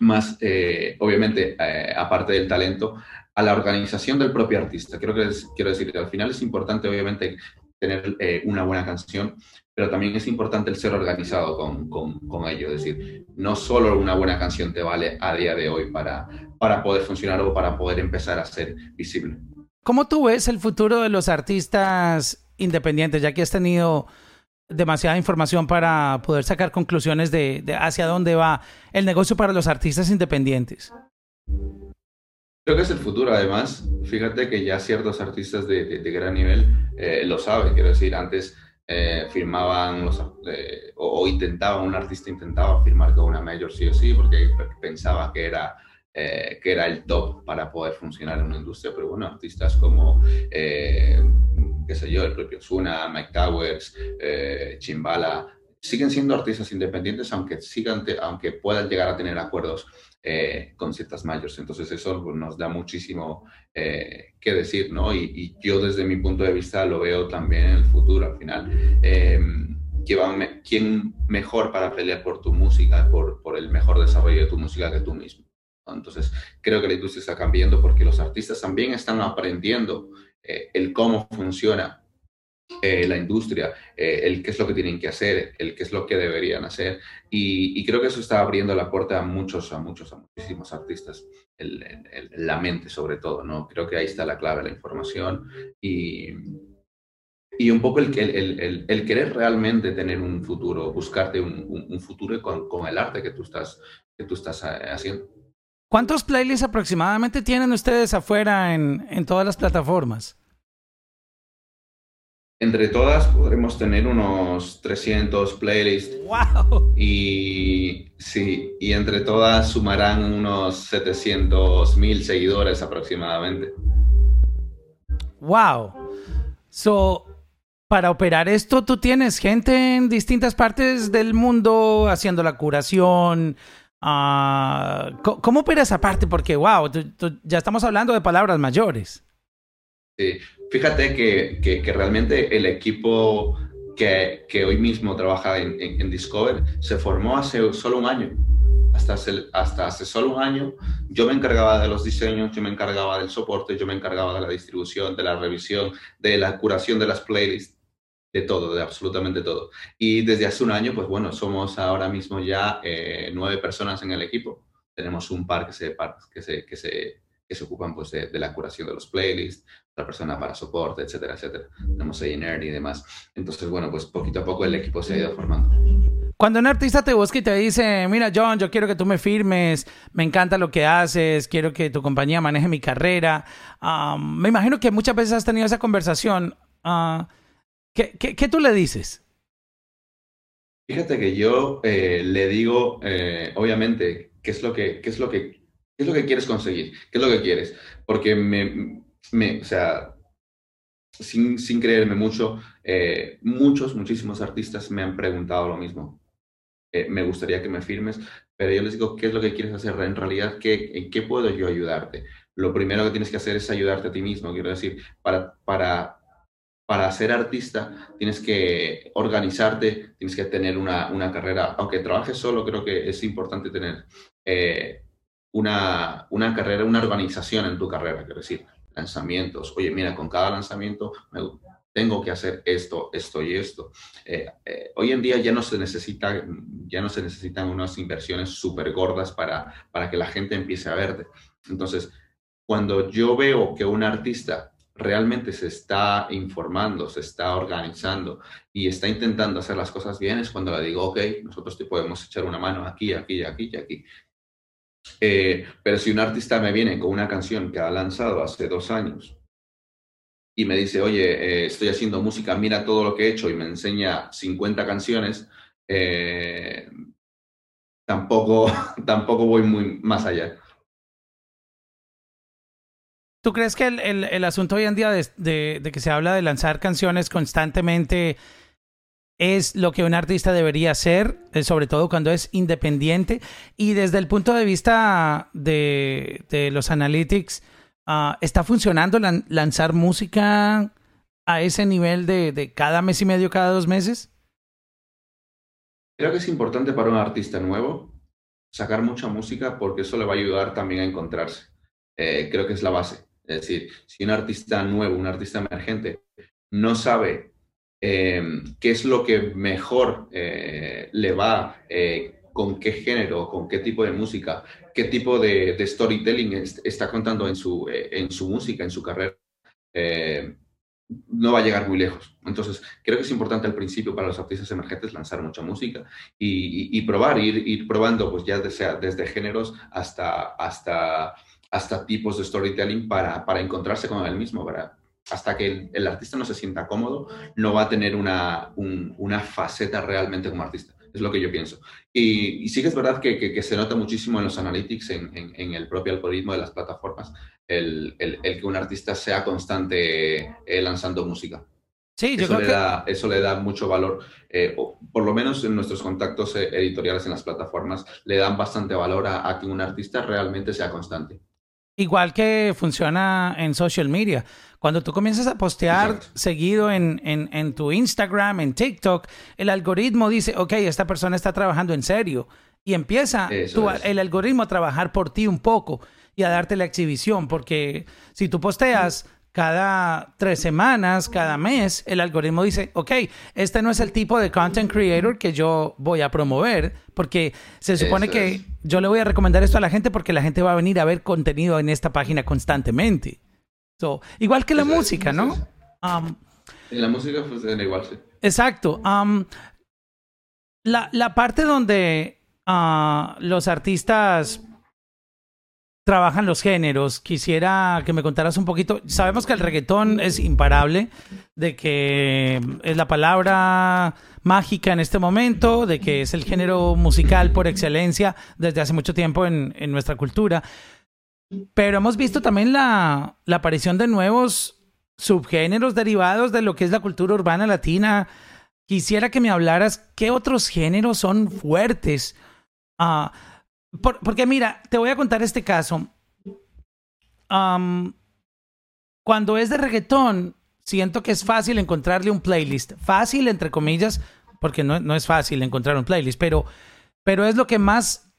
más, eh, obviamente, eh, aparte del talento, a la organización del propio artista. Creo que quiero decir que al final es importante, obviamente, tener una buena canción, pero también es importante el ser organizado con, con, con, ello. Es decir, no solo una buena canción te vale a día de hoy para, para poder funcionar o para poder empezar a ser visible. ¿Cómo tú ves el futuro de los artistas independientes, ya que has tenido demasiada información para poder sacar conclusiones de, hacia dónde va el negocio para los artistas independientes? Creo que es el futuro, además. Fíjate que ya ciertos artistas de, gran nivel eh, lo saben. Quiero decir, antes eh, firmaban los, eh, o, intentaban, un artista intentaba firmar con una mayor sí o sí porque pensaba que era, eh, que era el top para poder funcionar en una industria, pero bueno, artistas como, qué sé yo, el propio Zuna, Mike Towers, eh, Chimbala, siguen siendo artistas independientes aunque, sigan aunque puedan llegar a tener acuerdos eh, con ciertas mayores. Entonces eso pues, nos da muchísimo eh, que decir, ¿no? Y, y, yo desde mi punto de vista lo veo también en el futuro, al final. Eh, ¿Quién mejor para pelear por tu música, por, por el mejor desarrollo de tu música que tú mismo? Entonces, creo que la industria está cambiando porque los artistas también están aprendiendo eh, el cómo funciona eh, la industria, eh, el qué es lo que tienen que hacer, el qué es lo que deberían hacer. Y, creo que eso está abriendo la puerta a muchos, a muchos, a muchísimos artistas, la mente sobre todo, ¿no? Creo que ahí está la clave, la información y, y un poco el, el, el, querer realmente tener un futuro, buscarte un, un, un futuro con, con, el arte que tú estás, que tú estás haciendo. ¿Cuántos playlists aproximadamente tienen ustedes afuera en, en todas las plataformas? Entre todas podremos tener unos 300 playlists. ¡Wow! Y sí, y entre todas sumarán unos 700 mil seguidores aproximadamente. ¡Wow! So, para operar esto, tú tienes gente en distintas partes del mundo haciendo la curación. Uh, ¿Cómo opera esa parte? Porque, wow, ya estamos hablando de palabras mayores. Sí, fíjate que, que, que realmente el equipo que, que, hoy mismo trabaja en, en, en, Discover se formó hace solo un año. Hasta hace, hasta hace solo un año yo me encargaba de los diseños, yo me encargaba del soporte, yo me encargaba de la distribución, de la revisión, de la curación de las playlists, de todo, de absolutamente todo. Y desde hace un año, pues bueno, somos ahora mismo ya eh, nueve personas en el equipo. Tenemos un par que se, que se, que se, que se ocupan pues, de, la curación de los playlists, otra persona para soporte, etcétera, etcétera. Tenemos A&R y demás. Entonces, bueno, pues poquito a poco el equipo se ha ido formando. Cuando un artista te busca y te dice, mira John, yo quiero que tú me firmes, me encanta lo que haces, quiero que tu compañía maneje mi carrera, me imagino que muchas veces has tenido esa conversación. Uh, ¿qué, qué, ¿qué, tú le dices? Fíjate que yo eh, le digo, eh, obviamente, qué es lo que, qué es lo que ¿Qué es lo que quieres conseguir? ¿Qué es lo que quieres? Porque me, me o sea, sin, sin creerme mucho, eh, muchos, muchísimos artistas me han preguntado lo mismo. Eh, me gustaría que me firmes, pero yo les digo, ¿qué es lo que quieres hacer? En realidad, ¿qué, ¿en qué puedo yo ayudarte? Lo primero que tienes que hacer es ayudarte a ti mismo. Quiero decir, para, para, para ser artista tienes que organizarte, tienes que tener una, una carrera. Aunque trabajes solo, creo que es importante tener eh, una, una carrera, una organización en tu carrera, quiero decir, lanzamientos. Oye, mira, con cada lanzamiento tengo que hacer esto, esto y esto. Eh, eh, hoy en día ya no se necesita, ya no se necesitan unas inversiones súper gordas para, para que la gente empiece a verte. Entonces, cuando yo veo que un artista realmente se está informando, se está organizando y está intentando hacer las cosas bien, es cuando le digo, ok, nosotros te podemos echar una mano aquí, aquí, aquí y aquí. Eh, pero si un artista me viene con una canción que ha lanzado hace dos años y me dice, oye, eh, estoy haciendo música, mira todo lo que he hecho y me enseña 50 canciones, eh, tampoco, tampoco voy muy más allá. ¿Tú crees que el, el, el asunto hoy en día de, de, que se habla de lanzar canciones constantemente es lo que un artista debería hacer, eh, sobre todo cuando es independiente? Y desde el punto de vista de, de los analytics, uh, ¿está funcionando lan lanzar música a ese nivel de, de cada mes y medio, cada dos meses? Creo que es importante para un artista nuevo sacar mucha música porque eso le va a ayudar también a encontrarse. Eh, creo que es la base. Es decir, si un artista nuevo, un artista emergente, no sabe eh, qué es lo que mejor eh, le va, eh, con qué género, con qué tipo de música, qué tipo de, storytelling est está contando en su, en su música, en su carrera, no va a llegar muy lejos. Entonces, creo que es importante al principio para los artistas emergentes lanzar mucha música y, y, probar, ir, ir, probando, pues ya sea desde géneros hasta... hasta hasta tipos de storytelling para, para encontrarse con él mismo, ¿verdad? Hasta que el, el, artista no se sienta cómodo, no va a tener una, un, una faceta realmente como artista. Es lo que yo pienso. Y, y sí que es verdad que, que, que, se nota muchísimo en los analytics, en, en, en el propio algoritmo de las plataformas, el, el, el que un artista sea constante eh, lanzando música. Sí, yo eso, creo le que... da, eso le da mucho valor, eh, o por lo menos en nuestros contactos eh, editoriales en las plataformas, le dan bastante valor a, a que un artista realmente sea constante. Igual que funciona en social media. Cuando tú comienzas a postear Exacto. seguido en, en, en, tu Instagram, en TikTok, el algoritmo dice, ok, esta persona está trabajando en serio. Y empieza tu, el algoritmo a trabajar por ti un poco y a darte la exhibición. Porque si tú posteas cada tres semanas, cada mes, el algoritmo dice, ok, este no es el tipo de content creator que yo voy a promover, porque se supone Eso que es. yo le voy a recomendar esto a la gente porque la gente va a venir a ver contenido en esta página constantemente. So, igual que la Eso música, es. ¿no? Um, en la música funciona igual, sí. Exacto. Um, la, la, parte donde uh, los artistas trabajan los géneros. Quisiera que me contaras un poquito. Sabemos que el reggaetón es imparable, de que es la palabra mágica en este momento, de que es el género musical por excelencia desde hace mucho tiempo en, nuestra cultura. Pero hemos visto también la, aparición de nuevos subgéneros derivados de lo que es la cultura urbana latina. Quisiera que me hablaras qué otros géneros son fuertes. Uh, por, porque mira, te voy a contar este caso. Cuando es de reggaetón, siento que es fácil encontrarle un playlist. Fácil, entre comillas, porque no, no es fácil encontrar un playlist, pero, pero es lo que más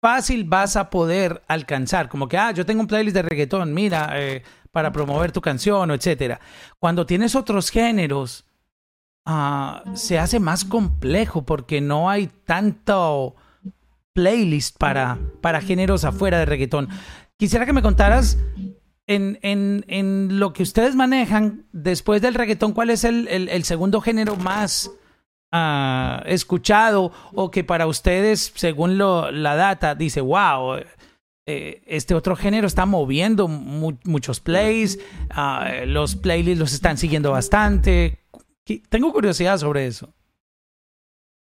fácil vas a poder alcanzar. Como que, ah, yo tengo un playlist de reggaetón, mira, eh, para promover tu canción, o etcétera. Cuando tienes otros géneros, uh, se hace más complejo porque no hay tanto playlist para, para géneros afuera de reggaetón. Quisiera que me contaras en, en, en lo que ustedes manejan después del reggaetón, ¿cuál es el, el, segundo género más uh, escuchado o que para ustedes, según lo, la data, dice, wow, eh, este otro género está moviendo mu muchos plays, uh, los playlists los están siguiendo bastante. Tengo curiosidad sobre eso.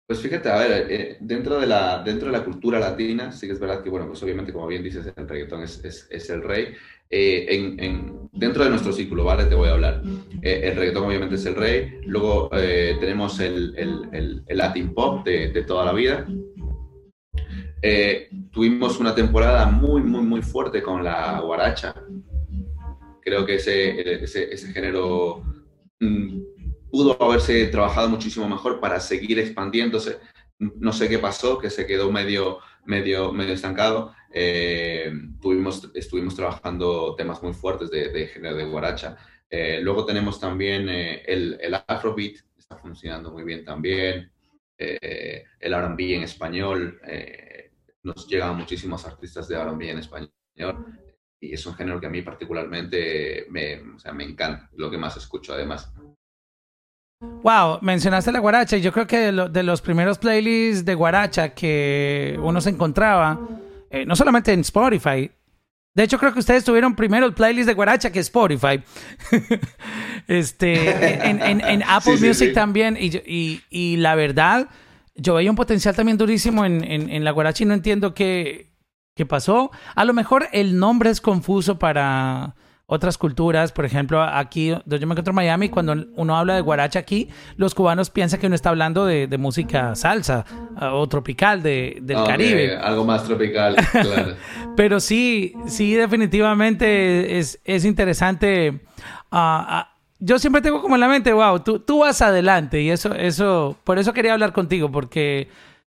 Pues fíjate, a ver, eh, dentro, de la, dentro de la cultura latina, sí que es verdad que, bueno, pues obviamente, como bien dices, el reggaetón es, es, es el rey. Eh, en, en, dentro de nuestro círculo, ¿vale? Te voy a hablar. Eh, el reggaetón obviamente es el rey. Luego eh, tenemos el, el, el, el, Latin Pop de, de toda la vida. Eh, tuvimos una temporada muy, muy, muy fuerte con la guaracha. Creo que ese, ese, ese género... Mmm, pudo haberse trabajado muchísimo mejor para seguir expandiéndose. No sé qué pasó, que se quedó medio, medio, medio estancado. Eh, tuvimos, estuvimos trabajando temas muy fuertes de, de género de guaracha. Eh, luego tenemos también eh, el, el, Afrobeat, está funcionando muy bien también. Eh, el R&B en español, eh, nos llegan muchísimos artistas de R&B en español y es un género que a mí particularmente me, o sea, me encanta, lo que más escucho además. Wow, mencionaste la guaracha y yo creo que de, lo, de, los primeros playlists de guaracha que uno se encontraba, eh, no solamente en Spotify, de hecho creo que ustedes tuvieron primero el playlist de guaracha que Spotify. este, en, en- en Apple Sí, Music sí. también. Y, yo- y, y la verdad, yo veía un potencial también durísimo en, en, en la guaracha y no entiendo qué, qué pasó. A lo mejor el nombre es confuso para otras culturas. Por ejemplo, aquí, donde yo me encuentro en Miami, cuando uno habla de guaracha aquí, los cubanos piensan que uno está hablando de, de música salsa ah, o tropical de, del Caribe. Algo más tropical, claro. Pero sí, sí, definitivamente es, es interesante. Ah, yo siempre tengo como en la mente, wow, tú, tú vas adelante y eso, eso, por eso quería hablar contigo, porque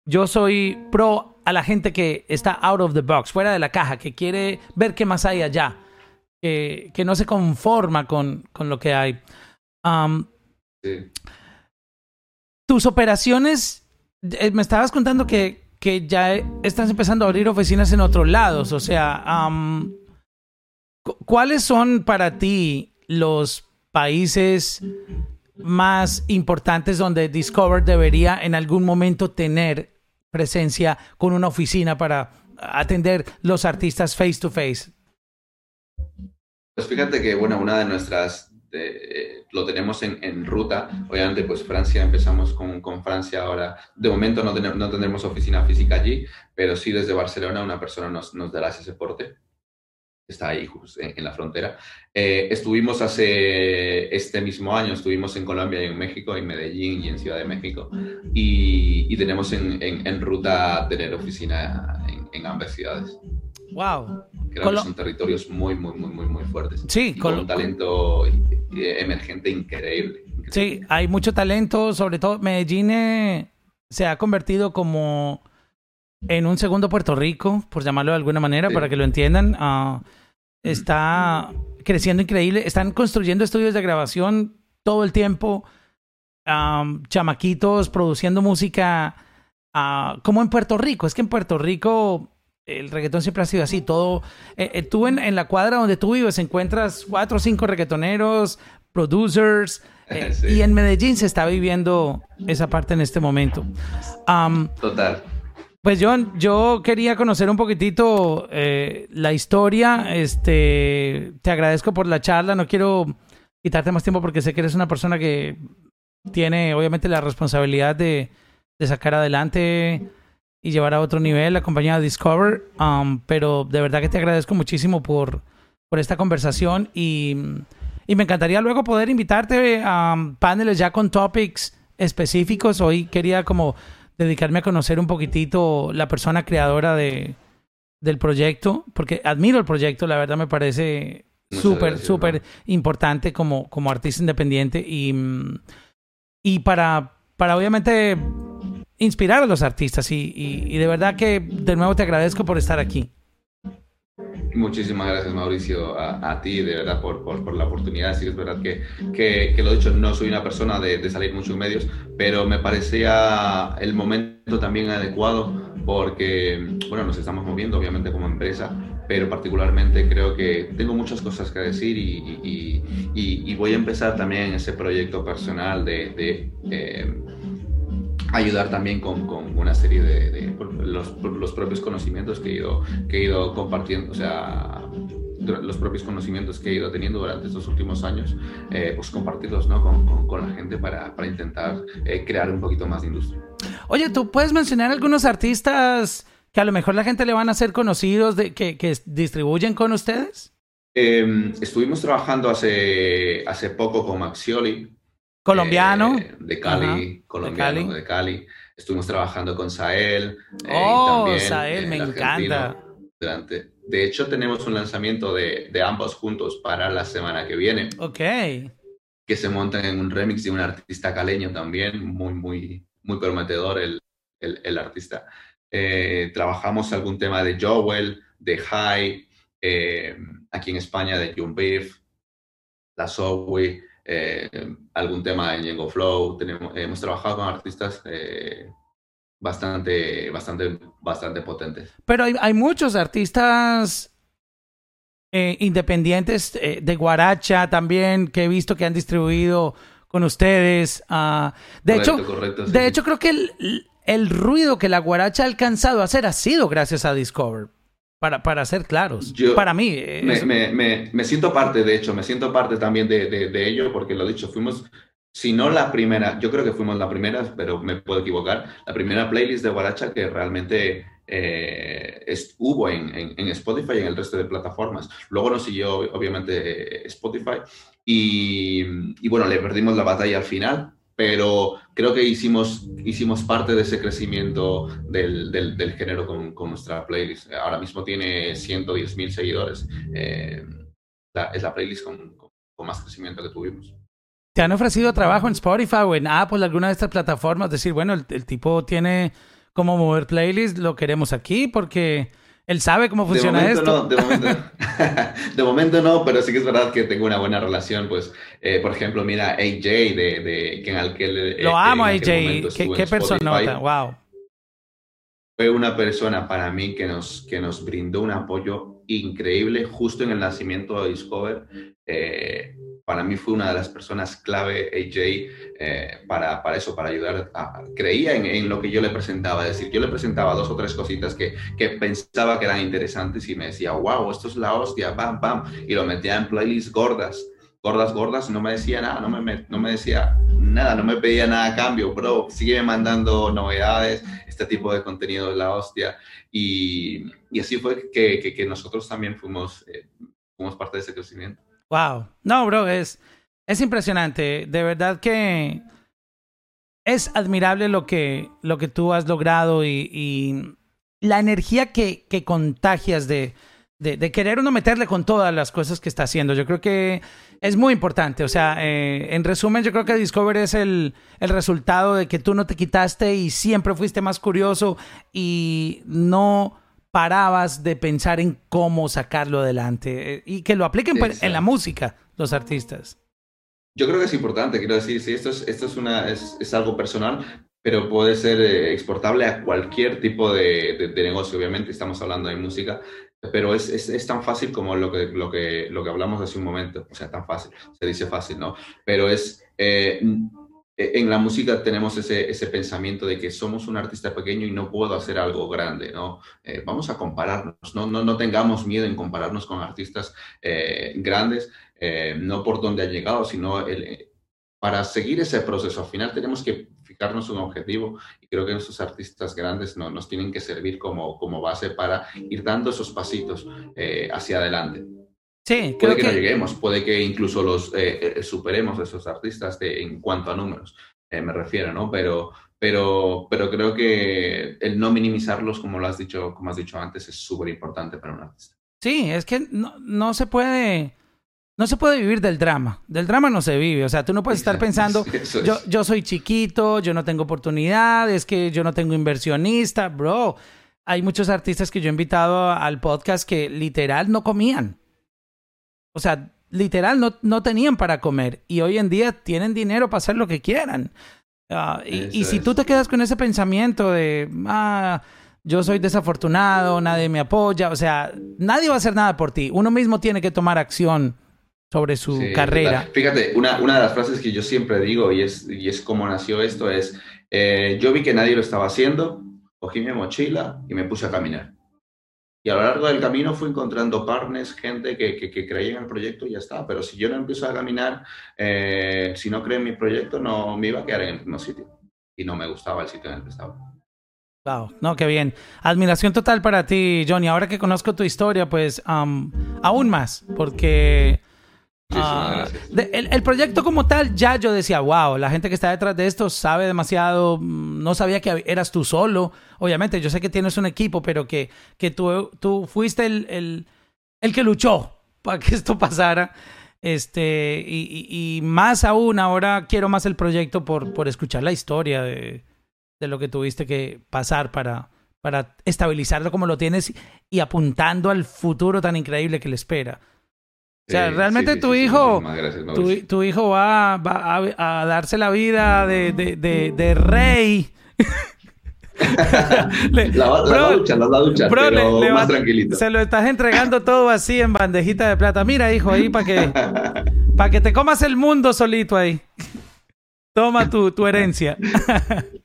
yo soy pro a la gente que está out of the box, fuera de la caja, que quiere ver qué más hay allá, que, que no se conforma con, con lo que hay. Um, Sí. tus operaciones, eh, me estabas contando que, que ya estás empezando a abrir oficinas en otros lados. O sea, cu- ¿cuáles son para ti los países más importantes donde Discover debería en algún momento tener presencia con una oficina para atender los artistas face to face? Pues fíjate que, bueno, una de nuestras, de- eh, lo tenemos en, en ruta. Obviamente, pues Francia, empezamos con, con Francia ahora. De momento no, tenemos, no tendremos oficina física allí, pero sí desde Barcelona una persona nos, nos dará ese soporte. Está ahí, justo en, en la frontera. Eh, estuvimos hace este mismo año, estuvimos en Colombia y en México, en Medellín y en Ciudad de México. Y, y tenemos en, en, ruta tener oficina en ambas ciudades. Wow. Creo Colo- que son territorios muy, muy, muy, muy, muy fuertes. Sí, Y con un talento eh, emergente increíble. increíble. Sí, hay mucho talento, sobre todo Medellín eh, se ha convertido como en un segundo Puerto Rico, por llamarlo de alguna manera, Sí. para que lo entiendan. Ah, está creciendo increíble, están construyendo estudios de grabación todo el tiempo, am, chamaquitos produciendo música ah, como en Puerto Rico. Es que en Puerto Rico el reggaetón siempre ha sido así, todo... eh, eh, tú en, en la cuadra donde tú vives encuentras cuatro o cinco reggaetoneros, producers, eh, Sí. y en Medellín se está viviendo esa parte en este momento. Total. pues John, yo quería conocer un poquitito la historia. Este, te agradezco por la charla. No quiero quitarte más tiempo porque sé que eres una persona que tiene, obviamente, la responsabilidad de, de sacar adelante y llevar a otro nivel la compañía Discover. Um, pero de verdad que te agradezco muchísimo por, por esta conversación y, y me encantaría luego poder invitarte a um, paneles ya con topics específicos. Hoy quería como dedicarme a conocer un poquitito la persona creadora de, del proyecto, porque admiro el proyecto, la verdad me parece súper, súper importante como, como artista independiente y, mm, y para, para obviamente inspirar a los artistas y, y, de verdad que de nuevo te agradezco por estar aquí. Muchísimas gracias, Mauricio, a, ti, de verdad, por, por, por la oportunidad. Sí, es verdad que, que, lo he dicho, no soy una persona de, salir mucho en medios, pero me parecía el momento también adecuado porque, bueno, nos estamos moviendo, obviamente, como empresa, pero particularmente creo que tengo muchas cosas que decir y, y, voy a empezar también ese proyecto personal de, de eh, ayudar también con, con una serie de, de los, los, propios conocimientos que he, ido, que he ido compartiendo, o sea, los propios conocimientos que he ido teniendo durante estos últimos años, eh, pues compartirlos ¿no? con, con, con, la gente para, para intentar eh, crear un poquito más de industria. Oye, ¿tú puedes mencionar algunos artistas que a lo mejor la gente le van a ser conocidos, de, que, que distribuyen con ustedes? Eh, estuvimos trabajando hace, hace poco con Maxioli, colombiano. Eh, de Cali, Ajá, colombiano de Cali. de Cali. Estuvimos trabajando con Sael. Oh, también, Sael, me encanta. Durante, de hecho, tenemos un lanzamiento de, de, ambos juntos para la semana que viene. Ok. Que se montan en un remix de un artista caleño también, muy, muy, muy prometedor el, el, el artista. Eh, trabajamos algún tema de Joel, de High, eh, aquí en España de Young Beef, La Zoe, eh, algún tema en Yengo Flow. Tenemos, hemos trabajado con artistas eh, bastante, bastante, bastante potentes. Pero hay, hay muchos artistas eh, independientes eh, de Guaracha también que he visto que han distribuido con ustedes. Uh, de correcto, hecho, correcto, sí, de sí. hecho creo que el, el, ruido que la Guaracha ha alcanzado a hacer ha sido gracias a Discover. Para, para ser claros. para mí. Eh, me, me, me, siento parte, de hecho, me siento parte también de, de, de ello, porque lo dicho, fuimos si no la primera, yo creo que fuimos la primera, pero me puedo equivocar, la primera playlist de Guaracha que realmente eh, hubo en, en, Spotify y en el resto de plataformas. Luego nos siguió, obviamente, Spotify y, y, bueno, le perdimos la batalla al final, pero creo que hicimos, hicimos parte de ese crecimiento del, del, género con, con, nuestra playlist. Ahora mismo tiene 110 mil seguidores. Eh, es la playlist con, más crecimiento que tuvimos. ¿Te han ofrecido trabajo en Spotify o en Apple, alguna de estas plataformas? Decir, bueno, el, tipo tiene cómo mover playlists, lo queremos aquí porque él sabe cómo funciona esto. No, de, momento, de momento no, pero sí que es verdad que tengo una buena relación. Pues, eh, por ejemplo, mira AJ, de, de que en aquel. Lo amo, AJ. ¿Qué, qué persona? Wow. Fue una persona para mí que nos, que nos brindó un apoyo increíble justo en el nacimiento de Discover. Eh, para mí fue una de las personas clave, AJ, eh, para, para eso, para ayudar. A, creía en, en, lo que yo le presentaba, es decir, yo le presentaba dos o tres cositas que, que pensaba que eran interesantes y me decía, wow, esto es la hostia, bam, bam, y lo metía en playlists gordas. Gordas, gordas, no me decía nada, no me, no me decía nada, no me pedía nada a cambio, bro, sigue mandando novedades, este tipo de contenido es la hostia. Y, y así fue que, que, que, nosotros también fuimos, eh, fuimos parte de ese crecimiento. Wow. No, bro, es, es impresionante. De verdad que es admirable lo que, lo que tú has logrado y, la energía que, que contagias de, de, de, querer uno meterle con todas las cosas que está haciendo. Yo creo que es muy importante. O sea, eh, en resumen, yo creo que Discover es el, el resultado de que tú no te quitaste y siempre fuiste más curioso y no parabas de pensar en cómo sacarlo adelante eh, y que lo apliquen pues, en la música los artistas. Yo creo que es importante, quiero decir, si esto es, esto es, una, es, es algo personal, pero puede ser eh, exportable a cualquier tipo de, de, negocio. Obviamente estamos hablando de música, pero es, es, es, tan fácil como lo que, lo, que, lo que hablamos hace un momento. O sea, tan fácil, se dice fácil, ¿no? Pero es... Eh, en la música tenemos ese, ese, pensamiento de que somos un artista pequeño y no puedo hacer algo grande, ¿no? Eh, vamos a compararnos, no, no, no, tengamos miedo en compararnos con artistas eh, grandes, eh, no por donde ha llegado, sino el, para seguir ese proceso. Al final tenemos que fijarnos un objetivo y creo que esos artistas grandes no, nos tienen que servir como, como base para ir dando esos pasitos hacia adelante. Sí, puede que, no lleguemos, puede que incluso los eh, eh, superemos esos artistas de, en cuanto a números, eh, me refiero, ¿no? Pero, pero, pero creo que el no minimizarlos, como lo has dicho, como has dicho antes, es súper importante para un artista. Sí, es que no, no se puede. No se puede vivir del drama. Del drama no se vive. O sea, tú no puedes estar pensando, yo, yo soy chiquito, yo no tengo oportunidad, es que yo no tengo inversionista. Bro, hay muchos artistas que yo he invitado al podcast que literal no comían. O sea, literal no, no tenían para comer y hoy en día tienen dinero para hacer lo que quieran. Uh, y, y si tú te quedas con ese pensamiento de, ah, yo soy desafortunado, nadie me apoya, o sea, nadie va a hacer nada por ti. Uno mismo tiene que tomar acción sobre su sí, carrera. Fíjate, una, una, de las frases que yo siempre digo y es, y es como nació esto es, eh, yo vi que nadie lo estaba haciendo, cogí mi mochila y me puse a caminar. Y a lo largo del camino fui encontrando partners, gente que, que, que, creía en el proyecto y ya está. Pero si yo no empiezo a caminar, eh, si no creo en mi proyecto, no me iba a quedar en el mismo sitio. Y no me gustaba el sitio en el que estaba. Wow, no, qué bien. Admiración total para ti, Johnny. Ahora que conozco tu historia, pues aún más, porque De, el, el, proyecto como tal, ya yo decía, wow, la gente que está detrás de esto sabe demasiado, mm, no sabía que eras tú solo, obviamente, yo sé que tienes un equipo, pero que, que tú, tú fuiste el, el, el que luchó para que esto pasara. Este, y, y, y, más aún, ahora quiero más el proyecto por, por escuchar la historia de, de lo que tuviste que pasar para, para estabilizarlo como lo tienes y apuntando al futuro tan increíble que le espera. O sea, realmente sí, sí, tu sí, hijo, gracias, tu, tu, hijo va, va a, a, darse la vida de, de, de, de rey. le, la, la, bro, la ducha, la, la ducha, bro, pero le, le más va, tranquilito. Se lo estás entregando todo así en bandejita de plata. Mira, hijo, ahí para que, para que te comas el mundo solito ahí. Toma tu, tu herencia.